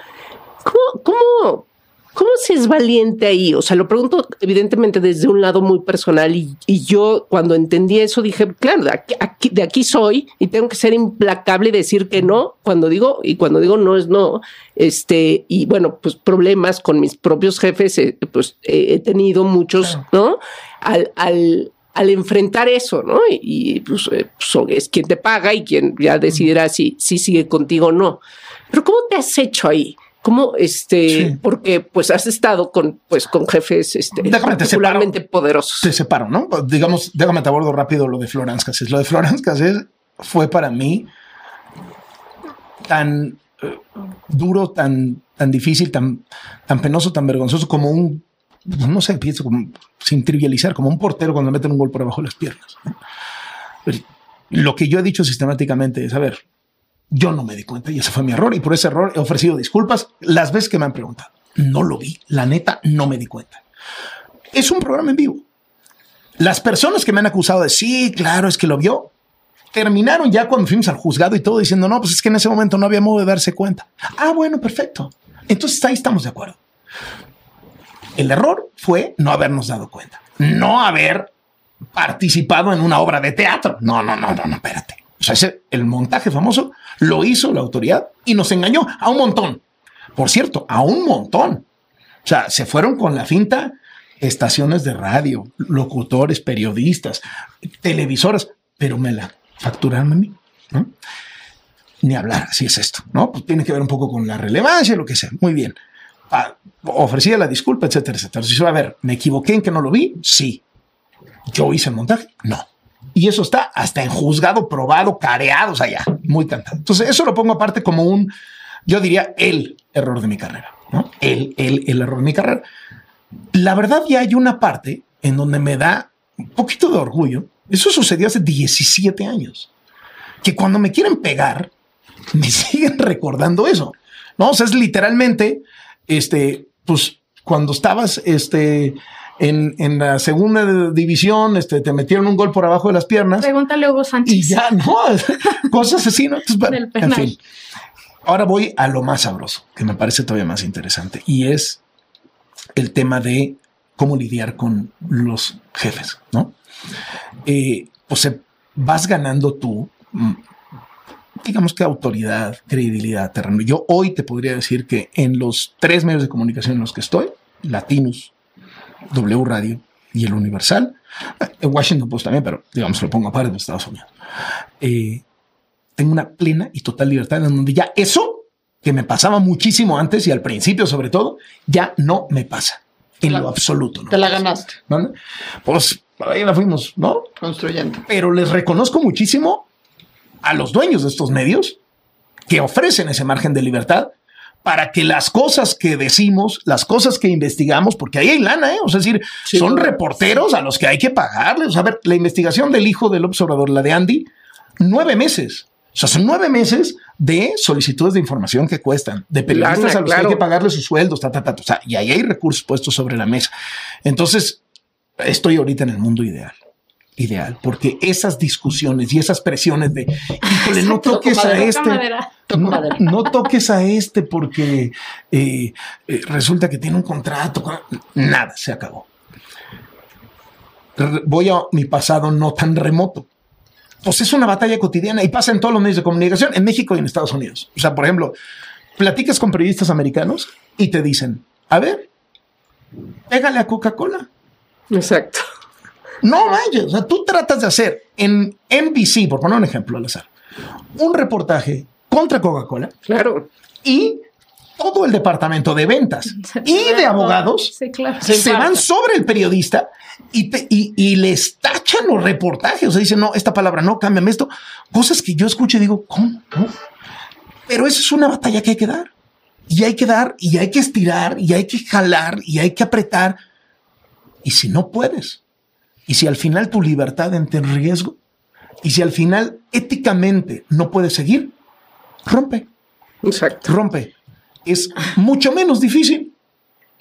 [SPEAKER 2] ¿Cómo, cómo, ¿Cómo se es valiente ahí? O sea, lo pregunto evidentemente desde un lado muy personal y, y yo cuando entendí eso dije, claro, de aquí, aquí- de aquí soy y tengo que ser implacable y decir que no cuando digo y cuando digo no es no. Este, y bueno, pues problemas con mis propios jefes, eh, pues eh, he tenido muchos, ¿no? Al, al, al enfrentar eso, ¿no? Y, y, pues, eh, pues, es quien te paga y quien ya decidirá si, si sigue contigo o no. Pero ¿cómo te has hecho ahí? ¿Cómo este?
[SPEAKER 6] Sí.
[SPEAKER 2] Porque pues has estado con pues con jefes este,
[SPEAKER 6] Déjame, te
[SPEAKER 2] particularmente
[SPEAKER 6] separo.
[SPEAKER 2] poderosos.
[SPEAKER 6] se separan, ¿no? Digamos, déjame te abordo rápido lo de Florence Cassés. Lo de Florence Cassés fue para mí tan eh, duro, tan, tan difícil, tan, tan penoso, tan vergonzoso como un, no sé, pienso como, sin trivializar, como un portero cuando le meten un gol por abajo de las piernas. Lo que yo he dicho sistemáticamente es, a ver, yo no me di cuenta y ese fue mi error y por ese error he ofrecido disculpas las veces que me han preguntado. No lo vi, la neta, no me di cuenta. Es un programa en vivo. Las personas que me han acusado de sí, claro, es que lo vio, terminaron ya cuando fuimos al juzgado y todo diciendo, no, pues es que en ese momento no había modo de darse cuenta. Ah, bueno, perfecto. Entonces ahí estamos de acuerdo. El error fue no habernos dado cuenta, no haber participado en una obra de teatro. No, no, no, no, no, espérate. O sea, ese, el montaje famoso lo hizo la autoridad y nos engañó a un montón. Por cierto, a un montón. O sea, se fueron con la finta estaciones de radio, locutores, periodistas, televisoras, pero me la facturaron a mí. Ni hablar, así es esto, ¿no? Pues tiene que ver un poco con la relevancia, lo que sea. Muy bien. Ah, ofrecía la disculpa, etcétera, etcétera. Si a ver, ¿me equivoqué en que no lo vi? Sí. ¿Yo hice el montaje? No. Y eso está hasta en juzgado, probado, careado, o sea, ya, muy cantado. Entonces, eso lo pongo aparte como un, yo diría, el error de mi carrera. El, el, el error de mi carrera. La verdad, ya hay una parte en donde me da un poquito de orgullo. Eso sucedió hace 17 años. Que cuando me quieren pegar, me siguen recordando eso. No, o es literalmente, este, pues cuando estabas, este, en, en la segunda división, este, te metieron un gol por abajo de las piernas
[SPEAKER 3] Pregúntale a Hugo Sánchez.
[SPEAKER 6] y ya, ¿no? Cosas así, ¿no? Entonces, en fin. Ahora voy a lo más sabroso, que me parece todavía más interesante, y es el tema de cómo lidiar con los jefes, ¿no? Eh, pues eh, vas ganando tú, mm, digamos que autoridad, credibilidad, terreno. Yo hoy te podría decir que en los tres medios de comunicación en los que estoy, Latinos, W Radio y el Universal, en Washington Post también, pero digamos lo pongo aparte de Estados Unidos, eh, tengo una plena y total libertad en donde ya eso que me pasaba muchísimo antes y al principio sobre todo, ya no me pasa en lo absoluto. ¿no?
[SPEAKER 1] Te la ganaste,
[SPEAKER 6] ¿no? Pues ahí la fuimos, ¿no?
[SPEAKER 1] construyendo.
[SPEAKER 6] Pero les reconozco muchísimo a los dueños de estos medios que ofrecen ese margen de libertad para que las cosas que decimos, las cosas que investigamos, porque ahí hay lana, ¿eh? O sea, es decir,
[SPEAKER 1] Sí,
[SPEAKER 6] son reporteros a los que hay que pagarles. O sea, a ver, la investigación del hijo del observador, la de Andy, nueve meses. O sea, son nueve meses de solicitudes de información que cuestan, de periodistas
[SPEAKER 2] Lana,
[SPEAKER 6] a los que hay que pagarles sus sueldos, ta, ta, ta, ta. O sea, y ahí hay recursos puestos sobre la mesa. Entonces, estoy ahorita en el mundo ideal. Ideal, porque esas discusiones y esas presiones de, híjole, no toques a este, no, toques a este porque eh, eh, resulta que tiene un contrato. con- Nada, se acabó. Voy a mi pasado no tan remoto. Pues es una batalla cotidiana y pasa en todos los medios de comunicación, en México y en Estados Unidos. O sea, por ejemplo, platicas con periodistas americanos y te dicen, a ver, pégale a Coca-Cola.
[SPEAKER 2] Exacto.
[SPEAKER 6] No manches, o sea, tú tratas de hacer en NBC, por poner un ejemplo al azar, un reportaje contra Coca-Cola
[SPEAKER 2] Claro.
[SPEAKER 6] y todo el departamento de ventas y de abogados
[SPEAKER 3] Sí, claro.
[SPEAKER 1] Se
[SPEAKER 6] se van sobre el periodista y, te- y, y les tachan los reportajes. O sea, dicen, no, esta palabra no, cámbiame esto. Cosas que yo escucho y digo, ¿cómo? no? Pero eso es una batalla que hay que dar. Y hay que dar, y hay que estirar, y hay que jalar, y hay que apretar. Y si no puedes, y si al final tu libertad entra en riesgo, y si al final éticamente no puedes seguir, rompe
[SPEAKER 2] Exacto.
[SPEAKER 6] rompe. Es mucho menos difícil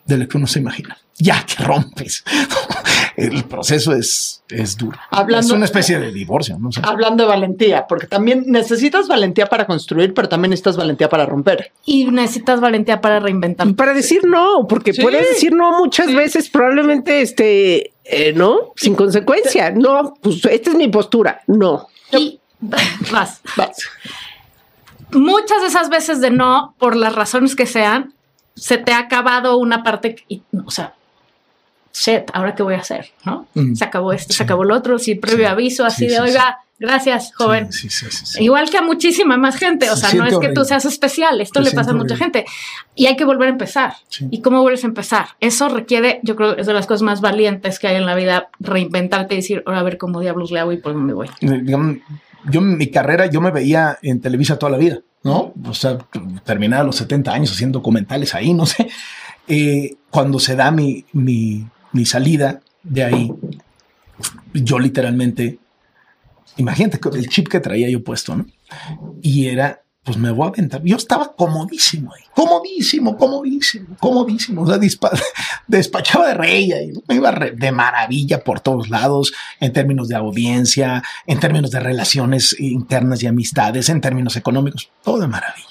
[SPEAKER 6] de lo que uno se imagina. Ya que rompes. El proceso es, es duro.
[SPEAKER 1] Hablando-
[SPEAKER 6] es una especie de divorcio, no sé.
[SPEAKER 1] Hablando de valentía, porque también necesitas valentía para construir, pero también necesitas valentía para romper.
[SPEAKER 3] Y necesitas valentía para reinventar.
[SPEAKER 2] Y para decir no, porque
[SPEAKER 1] Sí.
[SPEAKER 2] puedes decir no muchas veces, probablemente este, eh, no, sin consecuencia. No, pues esta es mi postura. No.
[SPEAKER 3] Y vas.
[SPEAKER 1] Vas.
[SPEAKER 3] Muchas de esas veces de no, por las razones que sean, se te ha acabado una parte y, o sea, shit, ahora qué voy a hacer, ¿no?
[SPEAKER 6] Mm.
[SPEAKER 3] Se acabó esto,
[SPEAKER 6] Sí.
[SPEAKER 3] se acabó lo otro, sin previo
[SPEAKER 6] Sí.
[SPEAKER 3] aviso, así
[SPEAKER 6] Sí,
[SPEAKER 3] de, oiga, gracias, joven. Igual que a muchísima más gente, o
[SPEAKER 6] Se
[SPEAKER 3] sea, no es que tú seas especial, esto
[SPEAKER 6] Se
[SPEAKER 3] le pasa a mucha
[SPEAKER 6] horrible.
[SPEAKER 3] gente y hay que volver a empezar. ¿Y cómo vuelves a empezar? Eso requiere, yo creo, es de las cosas más valientes que hay en la vida, reinventarte y decir, ahora a ver cómo diablos le hago y por dónde me voy.
[SPEAKER 6] Yo en mi carrera, yo me veía en Televisa toda la vida, ¿no? O sea, terminé a los 70 años haciendo documentales ahí, no sé. Eh, cuando se da mi, mi, mi salida de ahí, yo literalmente, imagínate el chip que traía yo puesto. Y era, pues me voy a aventar. Yo estaba comodísimo ahí, comodísimo, comodísimo, comodísimo. O sea, despachaba de rey ahí, me iba de maravilla por todos lados, en términos de audiencia, en términos de relaciones internas y amistades, en términos económicos, todo de maravilla.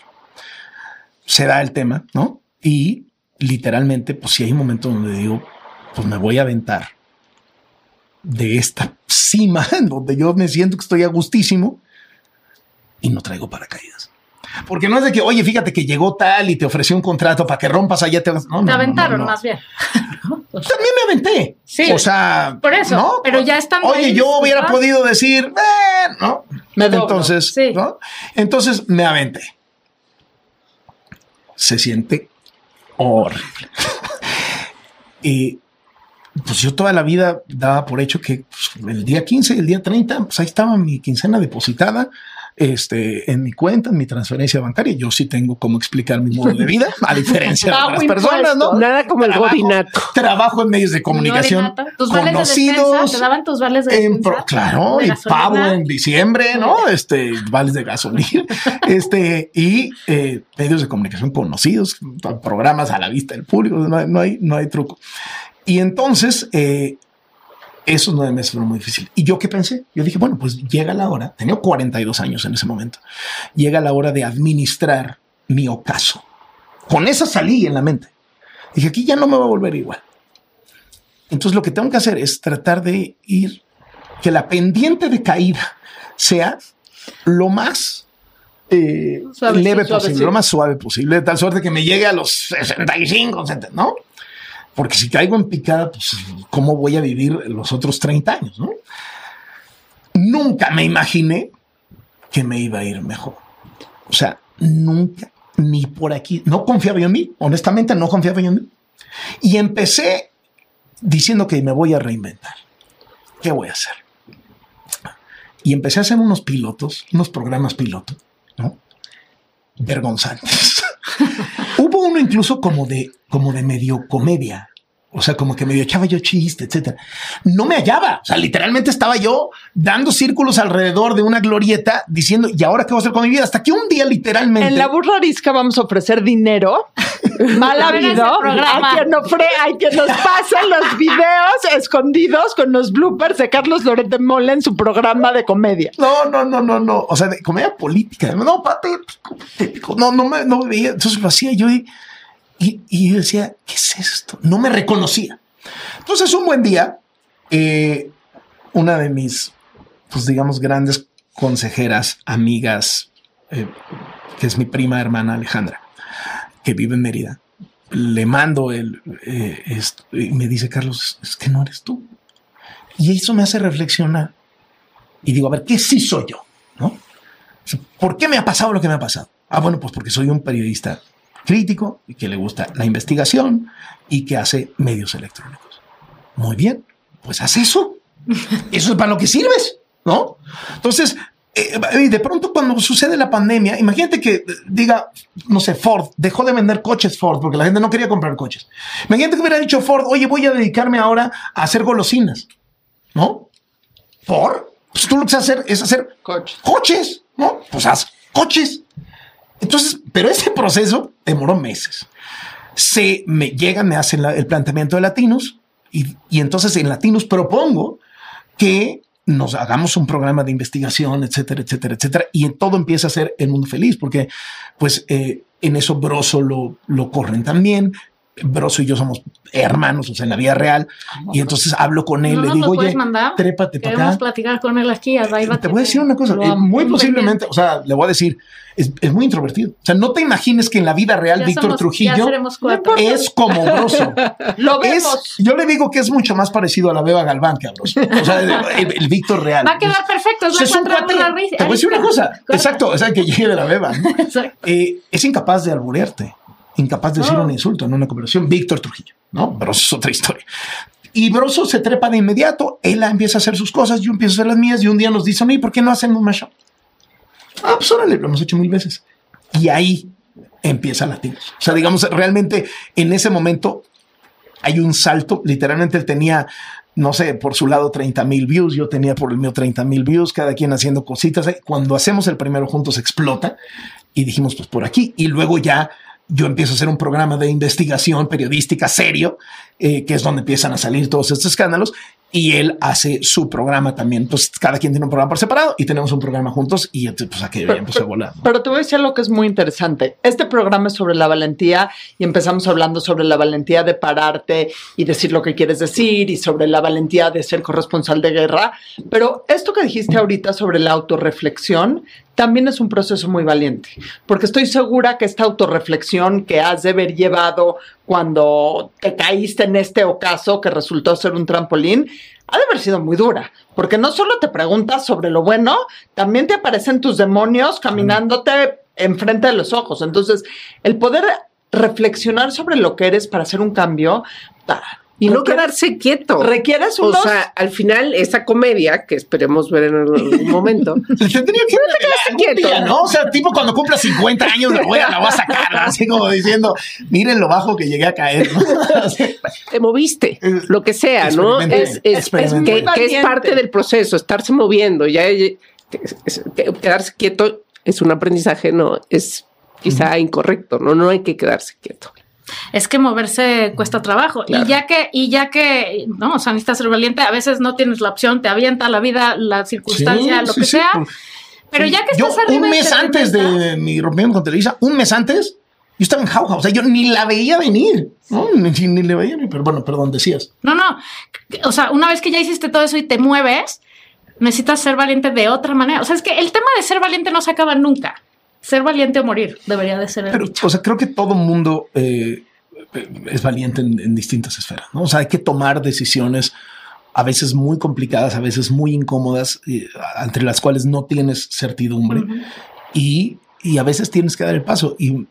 [SPEAKER 6] Se da el tema, ¿no? Y literalmente, pues si hay un momento donde digo, pues me voy a aventar de esta cima en donde yo me siento que estoy a gustísimo y no traigo paracaídas. Porque no es de que, oye, fíjate que llegó tal y te ofreció un contrato para que rompas allá. Te, no, no,
[SPEAKER 3] Te
[SPEAKER 6] no,
[SPEAKER 3] aventaron
[SPEAKER 6] no,
[SPEAKER 3] más bien.
[SPEAKER 6] También me aventé.
[SPEAKER 3] Sí.
[SPEAKER 6] O sea,
[SPEAKER 3] Por eso,
[SPEAKER 6] ¿no?
[SPEAKER 3] pero ya estando
[SPEAKER 6] Oye,
[SPEAKER 3] ahí,
[SPEAKER 6] yo hubiera podido decir, "Eh", ¿no?
[SPEAKER 1] Me.
[SPEAKER 6] Entonces. Entonces me aventé. Se siente horrible. y pues yo toda la vida daba por hecho que pues, el día 15 y el día 30, pues ahí estaba mi quincena depositada este, en mi cuenta, en mi transferencia bancaria. Yo sí tengo cómo explicar mi modo de vida, a diferencia de otras personas, ¿no?
[SPEAKER 2] Nada como el godinato.
[SPEAKER 6] Trabajo en medios de comunicación
[SPEAKER 3] No, de nata. Tus vales de despensa,
[SPEAKER 6] conocidos.
[SPEAKER 3] te daban tus vales de
[SPEAKER 6] En
[SPEAKER 3] despensa.
[SPEAKER 6] pro- claro,
[SPEAKER 3] de
[SPEAKER 6] y
[SPEAKER 3] gasolina.
[SPEAKER 6] pavo en diciembre, ¿no? Este, vales de gasolina, este, y eh, medios de comunicación conocidos, programas a la vista del público, no hay, no hay, no hay truco. Y entonces, eh, esos nueve meses fueron muy difíciles. ¿Y yo qué pensé? Yo dije, bueno, pues llega la hora, tenía 42 años en ese momento, llega la hora de administrar mi ocaso. Con esa salí en la mente. Dije, aquí ya no me va a volver igual. Entonces lo que tengo que hacer es tratar de ir, que la pendiente de caída sea lo más eh, leve posible, lo más suave posible, de tal suerte que me llegue a los 65, 70, ¿no? Porque si caigo en picada, pues, ¿cómo voy a vivir los otros 30 años, no? Nunca me imaginé que me iba a ir mejor. O sea, nunca, ni por aquí. No confiaba yo en mí, honestamente no confiaba yo en mí. Y empecé diciendo que me voy a reinventar. ¿Qué voy a hacer? Y empecé a hacer unos pilotos, unos programas piloto, ¿no? Vergonzantes. Uno incluso como de, como de medio comedia. O sea, como que medio echaba yo chiste, etcétera. No me hallaba. O sea, literalmente estaba yo dando círculos alrededor de una glorieta diciendo, ¿y ahora qué voy a hacer con mi vida? Hasta que un día literalmente.
[SPEAKER 1] En la burra arisca vamos a ofrecer dinero mal
[SPEAKER 3] A ver ese
[SPEAKER 1] habido a quien, ofre, a quien nos pase los videos escondidos con los bloopers de Carlos Loret de Mola en su programa de comedia.
[SPEAKER 6] No, no, no, no, no. O sea, de comedia política. No, patético, patético. No, no me, no me veía. Entonces lo hacía yo y, y, yo decía, ¿qué es esto? No me reconocía. Entonces, un buen día, eh, una de mis, pues digamos, grandes consejeras, amigas, eh, que es mi prima hermana Alejandra, que vive en Mérida, le mando el, eh, y me dice, Carlos, es que no eres tú. Y eso me hace reflexionar y digo, a ver, ¿qué sí soy yo? ¿No? ¿Por qué me ha pasado lo que me ha pasado? Ah, bueno, pues porque soy un periodista crítico y que le gusta la investigación y que hace medios electrónicos. Muy bien, pues haz eso. Eso es para lo que sirves, ¿no? Entonces, eh, de pronto cuando sucede la pandemia, imagínate que eh, diga, no sé, Ford dejó de vender coches Ford porque la gente no quería comprar coches. Imagínate que hubiera dicho Ford, oye, voy a dedicarme ahora a hacer golosinas, ¿no? ¿Por? Pues tú lo que sabes hacer es hacer
[SPEAKER 1] Coche.
[SPEAKER 6] coches, ¿no? Pues haz coches. Entonces, pero ese proceso demoró meses. Se me llegan, me hacen el planteamiento de Latinos y, y entonces en Latinos propongo que nos hagamos un programa de investigación, etcétera, etcétera, etcétera. Y todo empieza a ser el mundo feliz, porque pues eh, en eso Broso lo, lo corren también. Broso y yo somos hermanos, o sea, en la vida real. Y entonces hablo con él,
[SPEAKER 3] ¿No
[SPEAKER 6] le
[SPEAKER 3] nos
[SPEAKER 6] digo,
[SPEAKER 3] lo
[SPEAKER 6] oye,
[SPEAKER 3] mandar?
[SPEAKER 6] trépate para acá.
[SPEAKER 3] platicar con él aquí. ahí va
[SPEAKER 6] Te voy a decir una cosa, eh, muy posiblemente, o sea, le voy a decir, es, es muy introvertido. O sea, no te imagines que en la vida real
[SPEAKER 3] Ya
[SPEAKER 6] Víctor
[SPEAKER 3] somos-
[SPEAKER 6] Trujillo es como Broso.
[SPEAKER 1] Lo
[SPEAKER 6] Es,
[SPEAKER 1] vemos.
[SPEAKER 6] yo le digo que es mucho más parecido a la Beba Galván que a Broso. O sea, el, el- el Víctor real.
[SPEAKER 3] Va a quedar perfecto. Es
[SPEAKER 6] O sea, es un cuate-
[SPEAKER 3] de la risa.
[SPEAKER 6] Te voy a decir una cosa. Exacto, o sea, que llegue de la Beba. ¿no?
[SPEAKER 3] Exacto.
[SPEAKER 6] Eh, es incapaz de alburearte, incapaz de decir
[SPEAKER 3] No.
[SPEAKER 6] un insulto en una conversación. Víctor Trujillo, ¿no? Broso es otra historia. Y Broso se trepa de inmediato, él empieza a hacer sus cosas, yo empiezo a hacer las mías y un día nos dicen, oye, ¿por qué no hacen un mashup? Ah, pues órale, lo hemos hecho mil veces. Y ahí empieza Latinos. O sea, digamos, realmente en ese momento hay un salto. Literalmente él tenía, no sé, por su lado 30 mil views, yo tenía por el mío 30 mil views, cada quien haciendo cositas. Cuando hacemos el primero juntos explota y dijimos, pues por aquí. Y luego ya yo empiezo a hacer un programa de investigación periodística serio, eh, que es donde empiezan a salir todos estos escándalos. Y él hace su programa también. Pues cada quien tiene un programa por separado y tenemos un programa juntos y pues aquí
[SPEAKER 1] Pero-
[SPEAKER 6] empezó a volar. ¿no?
[SPEAKER 1] Pero te voy a decir algo que es muy interesante. Este programa es sobre la valentía y empezamos hablando sobre la valentía de pararte y decir lo que quieres decir y sobre la valentía de ser corresponsal de guerra. Pero esto que dijiste ahorita sobre la autorreflexión también es un proceso muy valiente, porque estoy segura que esta autorreflexión que has de haber llevado cuando te caíste en este ocaso que resultó ser un trampolín, ha de haber sido muy dura, porque no solo te preguntas sobre lo bueno, también te aparecen tus demonios caminándote enfrente de los ojos. Entonces, el poder reflexionar sobre lo que eres para hacer un cambio
[SPEAKER 2] Y no quedarse quieto.
[SPEAKER 1] requieres
[SPEAKER 2] O
[SPEAKER 1] unos
[SPEAKER 2] sea, al final, esa comedia que esperemos ver en algún momento,
[SPEAKER 6] tendría que
[SPEAKER 2] quedaste quieto.
[SPEAKER 6] ¿no? O sea, tipo cuando cumpla 50 años la voy a, la voy a sacar, ¿no? así como diciendo, miren lo bajo que llegué a caer, ¿no?
[SPEAKER 2] Te moviste, lo que sea, ¿no? Es, que, que es parte del proceso, estarse moviendo, ya es- es- que- quedarse quieto es un aprendizaje, no es quizá incorrecto, no, no hay que quedarse quieto.
[SPEAKER 3] Es que moverse cuesta trabajo.
[SPEAKER 2] Claro.
[SPEAKER 3] Y ya que, y ya que, no, o sea, necesitas ser valiente, a veces no tienes la opción, te avienta la vida, la circunstancia,
[SPEAKER 6] Sí,
[SPEAKER 3] lo que
[SPEAKER 6] sí,
[SPEAKER 3] sea. Pero ya que
[SPEAKER 6] yo
[SPEAKER 3] estás arriba
[SPEAKER 6] un mes
[SPEAKER 3] te
[SPEAKER 6] antes de mi rompimiento con Televisa, un mes antes, yo estaba en jauja. O sea, yo ni la veía venir. ¿no? Ni, ni le veía venir. Pero bueno, perdón, decías.
[SPEAKER 3] No, no. O sea, una vez que ya hiciste todo eso y te mueves, necesitas ser valiente de otra manera. O sea, es que el tema de ser valiente no se acaba nunca. Ser valiente o morir debería de ser el
[SPEAKER 6] Pero,
[SPEAKER 3] dicho.
[SPEAKER 6] o sea, creo que todo mundo eh, es valiente en, en distintas esferas, ¿no? O sea, hay que tomar decisiones a veces muy complicadas, a veces muy incómodas, eh, entre las cuales no tienes certidumbre y, y a veces tienes que dar el paso. Y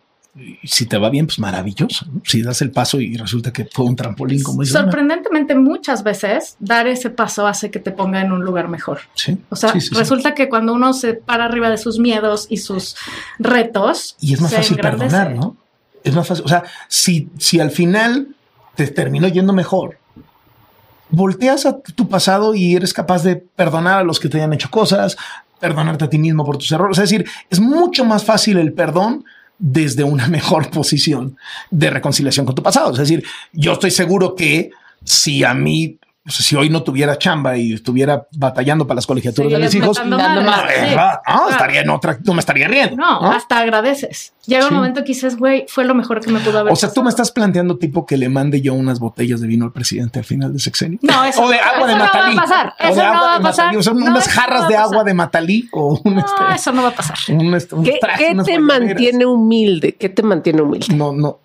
[SPEAKER 6] si te va bien, pues maravilloso. ¿no? Si das el paso y resulta que fue un trampolín, como dices.
[SPEAKER 3] Sorprendentemente, muchas veces dar ese paso hace que te ponga en un lugar mejor.
[SPEAKER 6] Sí,
[SPEAKER 3] O sea,
[SPEAKER 6] sí, sí, sí.
[SPEAKER 3] resulta que cuando uno se para arriba de sus miedos y sus retos,
[SPEAKER 6] Y es más fácil
[SPEAKER 3] engrandece.
[SPEAKER 6] perdonar, ¿no? Es más fácil. O sea, si, si al final te terminó yendo mejor, volteas a tu pasado y eres capaz de perdonar a los que te hayan hecho cosas, perdonarte a ti mismo por tus errores. Es decir, es mucho más fácil el perdón desde una mejor posición de reconciliación con tu pasado. Es decir, yo estoy seguro que si a mí, o sea, si hoy no tuviera chamba y estuviera batallando para las colegiaturas de mis hijos,
[SPEAKER 3] madres. sí.
[SPEAKER 6] ah, ah, estaría en otra, no me estaría riendo.
[SPEAKER 3] No,
[SPEAKER 6] ¿no?
[SPEAKER 3] hasta agradeces. Llega
[SPEAKER 6] Sí.
[SPEAKER 3] un momento que dices, güey, fue lo mejor que me pudo haber
[SPEAKER 6] O sea, tú me estás planteando tipo que le mande yo unas botellas de vino al presidente al final de sexenio.
[SPEAKER 3] No, eso,
[SPEAKER 6] o de agua de
[SPEAKER 3] eso no va
[SPEAKER 6] Matalí.
[SPEAKER 3] a pasar.
[SPEAKER 6] O de
[SPEAKER 3] Eso no
[SPEAKER 6] agua
[SPEAKER 3] va a
[SPEAKER 6] de
[SPEAKER 3] pasar.
[SPEAKER 6] Matalí. O sea,
[SPEAKER 3] No,
[SPEAKER 6] unas
[SPEAKER 3] eso no
[SPEAKER 6] jarras de agua de Matalí o un,
[SPEAKER 3] No,
[SPEAKER 6] este,
[SPEAKER 3] eso no va a pasar.
[SPEAKER 6] un, este, un
[SPEAKER 2] ¿Qué,
[SPEAKER 6] traje,
[SPEAKER 2] qué te mantiene humilde? ¿Qué te mantiene humilde?
[SPEAKER 6] No, no,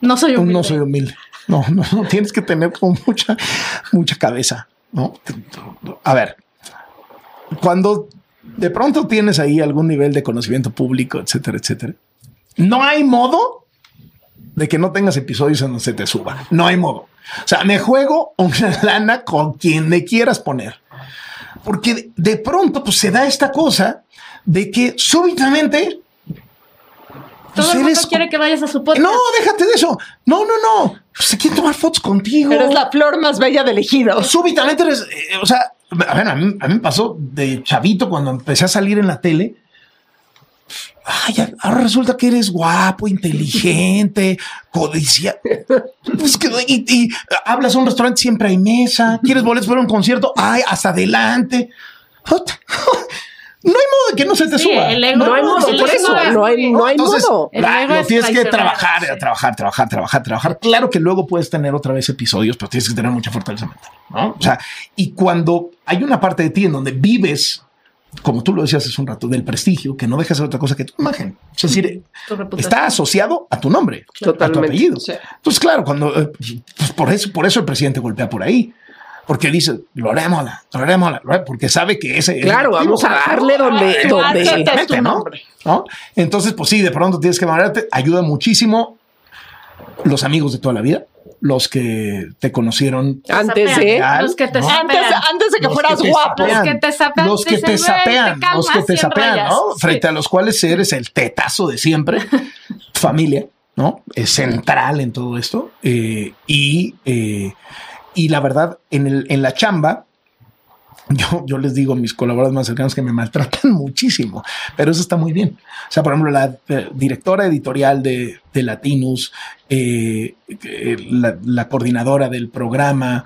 [SPEAKER 3] No soy humilde.
[SPEAKER 6] no soy humilde. No, no, no, tienes que tener como mucha, mucha cabeza, ¿no? A ver, cuando de pronto tienes ahí algún nivel de conocimiento público, etcétera, etcétera, no hay modo de que no tengas episodios en donde se te suba. No hay modo. O sea, me juego una lana con quien me quieras poner. Porque de, pronto pues, se da esta cosa de que súbitamente
[SPEAKER 3] Todo
[SPEAKER 6] pues,
[SPEAKER 3] el mundo
[SPEAKER 6] eres-
[SPEAKER 3] quiere que vayas a su podcast.
[SPEAKER 6] no, déjate de eso. No, no, no. Se quiere tomar fotos contigo.
[SPEAKER 1] Eres la flor más bella del ejido.
[SPEAKER 6] Súbitamente eres, eh, o sea, a ver, a mí, a mí me pasó de chavito cuando empecé a salir en la tele. Ay, ahora resulta que eres guapo, inteligente, codicia. Pues que, y, y hablas a un restaurante, siempre hay mesa. ¿Quieres boletos para un concierto? Ay, hasta adelante. No hay modo de que no se te
[SPEAKER 3] Sí,
[SPEAKER 6] suba.
[SPEAKER 3] el ego-
[SPEAKER 2] No hay modo, por eso,
[SPEAKER 3] es
[SPEAKER 2] no hay, no hay
[SPEAKER 6] Entonces,
[SPEAKER 2] modo.
[SPEAKER 6] Lo
[SPEAKER 3] es
[SPEAKER 6] tienes que trabajar,
[SPEAKER 3] sí.
[SPEAKER 6] trabajar, trabajar, trabajar, trabajar. Claro que luego puedes tener otra vez episodios, pero tienes que tener mucha fortaleza mental, ¿no? O sea, y cuando hay una parte de ti en donde vives, como tú lo decías hace un rato, del prestigio, que no deja de ser otra cosa que tu imagen. Es decir, está asociado a tu nombre, a tu apellido.
[SPEAKER 1] Sí.
[SPEAKER 6] Entonces, claro, cuando eh, pues por eso, por eso el presidente golpea por ahí. Porque dice, lo haremosla, lo haremosla, lo haremos", porque sabe que ese es
[SPEAKER 2] Claro, vamos a darle donde,
[SPEAKER 1] Ah,
[SPEAKER 2] donde
[SPEAKER 1] claro. es tu
[SPEAKER 6] Mete, ¿no? Entonces, pues sí, de pronto tienes que manejarte. Ayuda muchísimo los amigos de toda la vida, los que te conocieron.
[SPEAKER 2] antes de.
[SPEAKER 3] Los que te
[SPEAKER 6] ¿no?
[SPEAKER 1] Antes, antes de que
[SPEAKER 6] Los
[SPEAKER 1] fueras
[SPEAKER 6] que
[SPEAKER 1] guapo.
[SPEAKER 6] sapean.
[SPEAKER 3] Los que te sapean,
[SPEAKER 6] Los que
[SPEAKER 3] dicen,
[SPEAKER 6] te
[SPEAKER 3] "Güey,
[SPEAKER 6] sapean,
[SPEAKER 3] te
[SPEAKER 6] los que te
[SPEAKER 3] cien
[SPEAKER 6] sapean,
[SPEAKER 3] rayas".
[SPEAKER 6] ¿no?
[SPEAKER 3] Sí.
[SPEAKER 6] Frente a los cuales eres el tetazo de siempre, familia, ¿no? Es central en todo esto. eh, y, eh, y la verdad, en, el, en la chamba, yo, yo les digo a mis colaboradores más cercanos que me maltratan muchísimo, pero eso está muy bien. O sea, por ejemplo, la eh, directora editorial de, de Latinus, eh, eh, la, coordinadora del programa,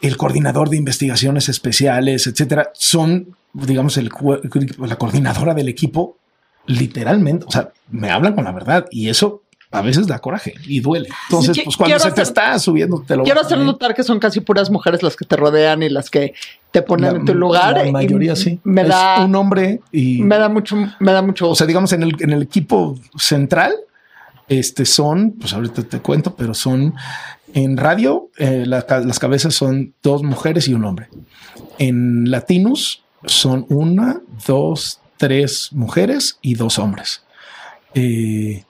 [SPEAKER 6] el coordinador de investigaciones especiales, etcétera, son, digamos, la coordinadora del equipo, literalmente, o sea, me hablan con la verdad y eso a veces da coraje y duele. Entonces,
[SPEAKER 1] Sí,
[SPEAKER 6] pues cuando se te está subiendo, te lo
[SPEAKER 1] Quiero hacer
[SPEAKER 6] ver.
[SPEAKER 1] notar que son casi puras mujeres las que te rodean y las que te ponen
[SPEAKER 6] La-
[SPEAKER 1] en tu lugar.
[SPEAKER 6] La
[SPEAKER 1] y
[SPEAKER 6] mayoría sí.
[SPEAKER 1] Me
[SPEAKER 6] Es
[SPEAKER 1] da,
[SPEAKER 6] un hombre y
[SPEAKER 1] me da mucho, me da mucho.
[SPEAKER 6] o sea, digamos en el, en el equipo central, este son, pues ahorita te cuento, pero son en radio, eh, la las cabezas son dos mujeres y un hombre. En Latinus son una, dos, tres mujeres y dos hombres. Eh,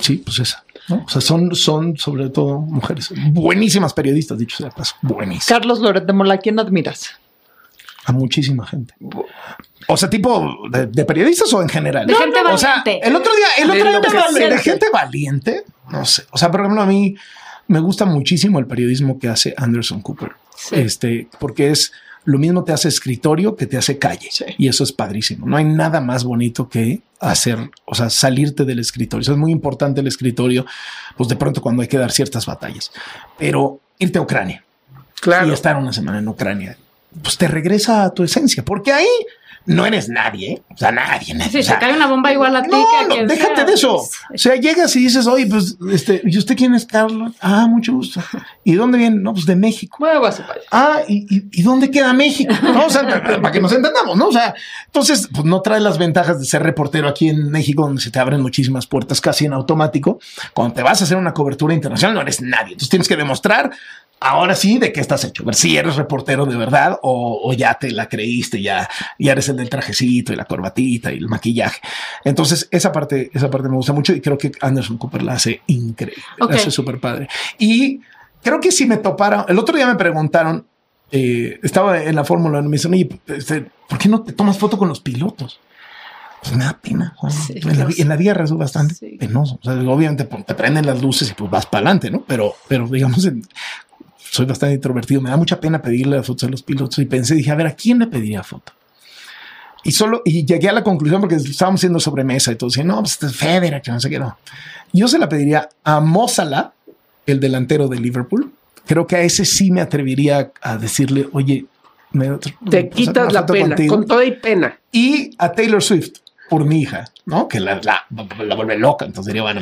[SPEAKER 6] sí, pues esa. ¿no? O sea, son, son sobre todo mujeres buenísimas periodistas, dicho sea de paso, buenísimas.
[SPEAKER 1] Carlos Loret de Mola, ¿quién admiras?
[SPEAKER 6] A muchísima gente. O sea, tipo de, de periodistas o en general.
[SPEAKER 3] De gente
[SPEAKER 6] O sea,
[SPEAKER 3] valiente.
[SPEAKER 6] el otro día, el
[SPEAKER 2] De
[SPEAKER 6] otro día de gente valiente. No sé. O sea, por ejemplo, a mí me gusta muchísimo el periodismo que hace Anderson Cooper. Este, porque es lo mismo te hace escritorio que te hace calle.
[SPEAKER 1] Sí.
[SPEAKER 6] Y eso es padrísimo. No hay nada más bonito que hacer, o sea, salirte del escritorio. Eso es muy importante el escritorio, pues de pronto cuando hay que dar ciertas batallas. Pero irte a Ucrania y
[SPEAKER 2] Claro.
[SPEAKER 6] estar una semana en Ucrania, pues te regresa a tu esencia, porque ahí no eres nadie, ¿eh? o sea, nadie, nadie. O
[SPEAKER 3] se cae una bomba igual a ti
[SPEAKER 6] no,
[SPEAKER 3] que
[SPEAKER 6] déjate
[SPEAKER 3] sea,
[SPEAKER 6] de eso.
[SPEAKER 3] pues,
[SPEAKER 6] O sea, llegas y dices, oye, pues, este, ¿y usted quién es Carlos? Ah, mucho gusto. ¿Y dónde viene? No, pues de México.
[SPEAKER 1] A su país.
[SPEAKER 6] Ah, ¿y, y, y dónde queda México? ¿No? O sea, para que nos entendamos, ¿no? O sea, entonces, pues no trae las ventajas de ser reportero aquí en México, donde se te abren muchísimas puertas casi en automático. Cuando te vas a hacer una cobertura internacional, no eres nadie. Entonces tienes que demostrar ahora sí de qué estás hecho. Ver si eres reportero de verdad o, o ya te la creíste, ya, ya eres el del trajecito y la corbatita y el maquillaje. Entonces, esa parte, esa parte me gusta mucho y creo que Anderson Cooper la hace increíble.
[SPEAKER 3] Ok.
[SPEAKER 6] La hace súper padre. Y creo que si me toparon, el otro día me preguntaron, eh, estaba en la Fórmula 1 y me dicen, oye, este, ¿por qué no te tomas foto con los pilotos? Pues me da pena.
[SPEAKER 2] Sí,
[SPEAKER 6] en, la, en la es bastante
[SPEAKER 2] Sí.
[SPEAKER 6] penoso. O sea, obviamente pues, te prenden las luces y pues vas para adelante, ¿no? Pero, pero digamos, en- soy bastante introvertido. Me da mucha pena pedirle las fotos a los pilotos y pensé, dije, a ver, ¿a quién le pediría foto? Y solo, y llegué a la conclusión porque estábamos haciendo sobremesa y todo, decía, no, pues este es Federer, que no sé qué, no. Yo se la pediría a Mozala, el delantero de Liverpool. Creo que a ese sí me atrevería a decirle, oye, me
[SPEAKER 2] Te
[SPEAKER 6] ¿puedo sacar
[SPEAKER 2] quitas la pena,
[SPEAKER 6] contigo?
[SPEAKER 2] con toda y pena.
[SPEAKER 6] y a Taylor Swift por mi hija, ¿no? Que la, la, la vuelve loca, entonces diría, bueno,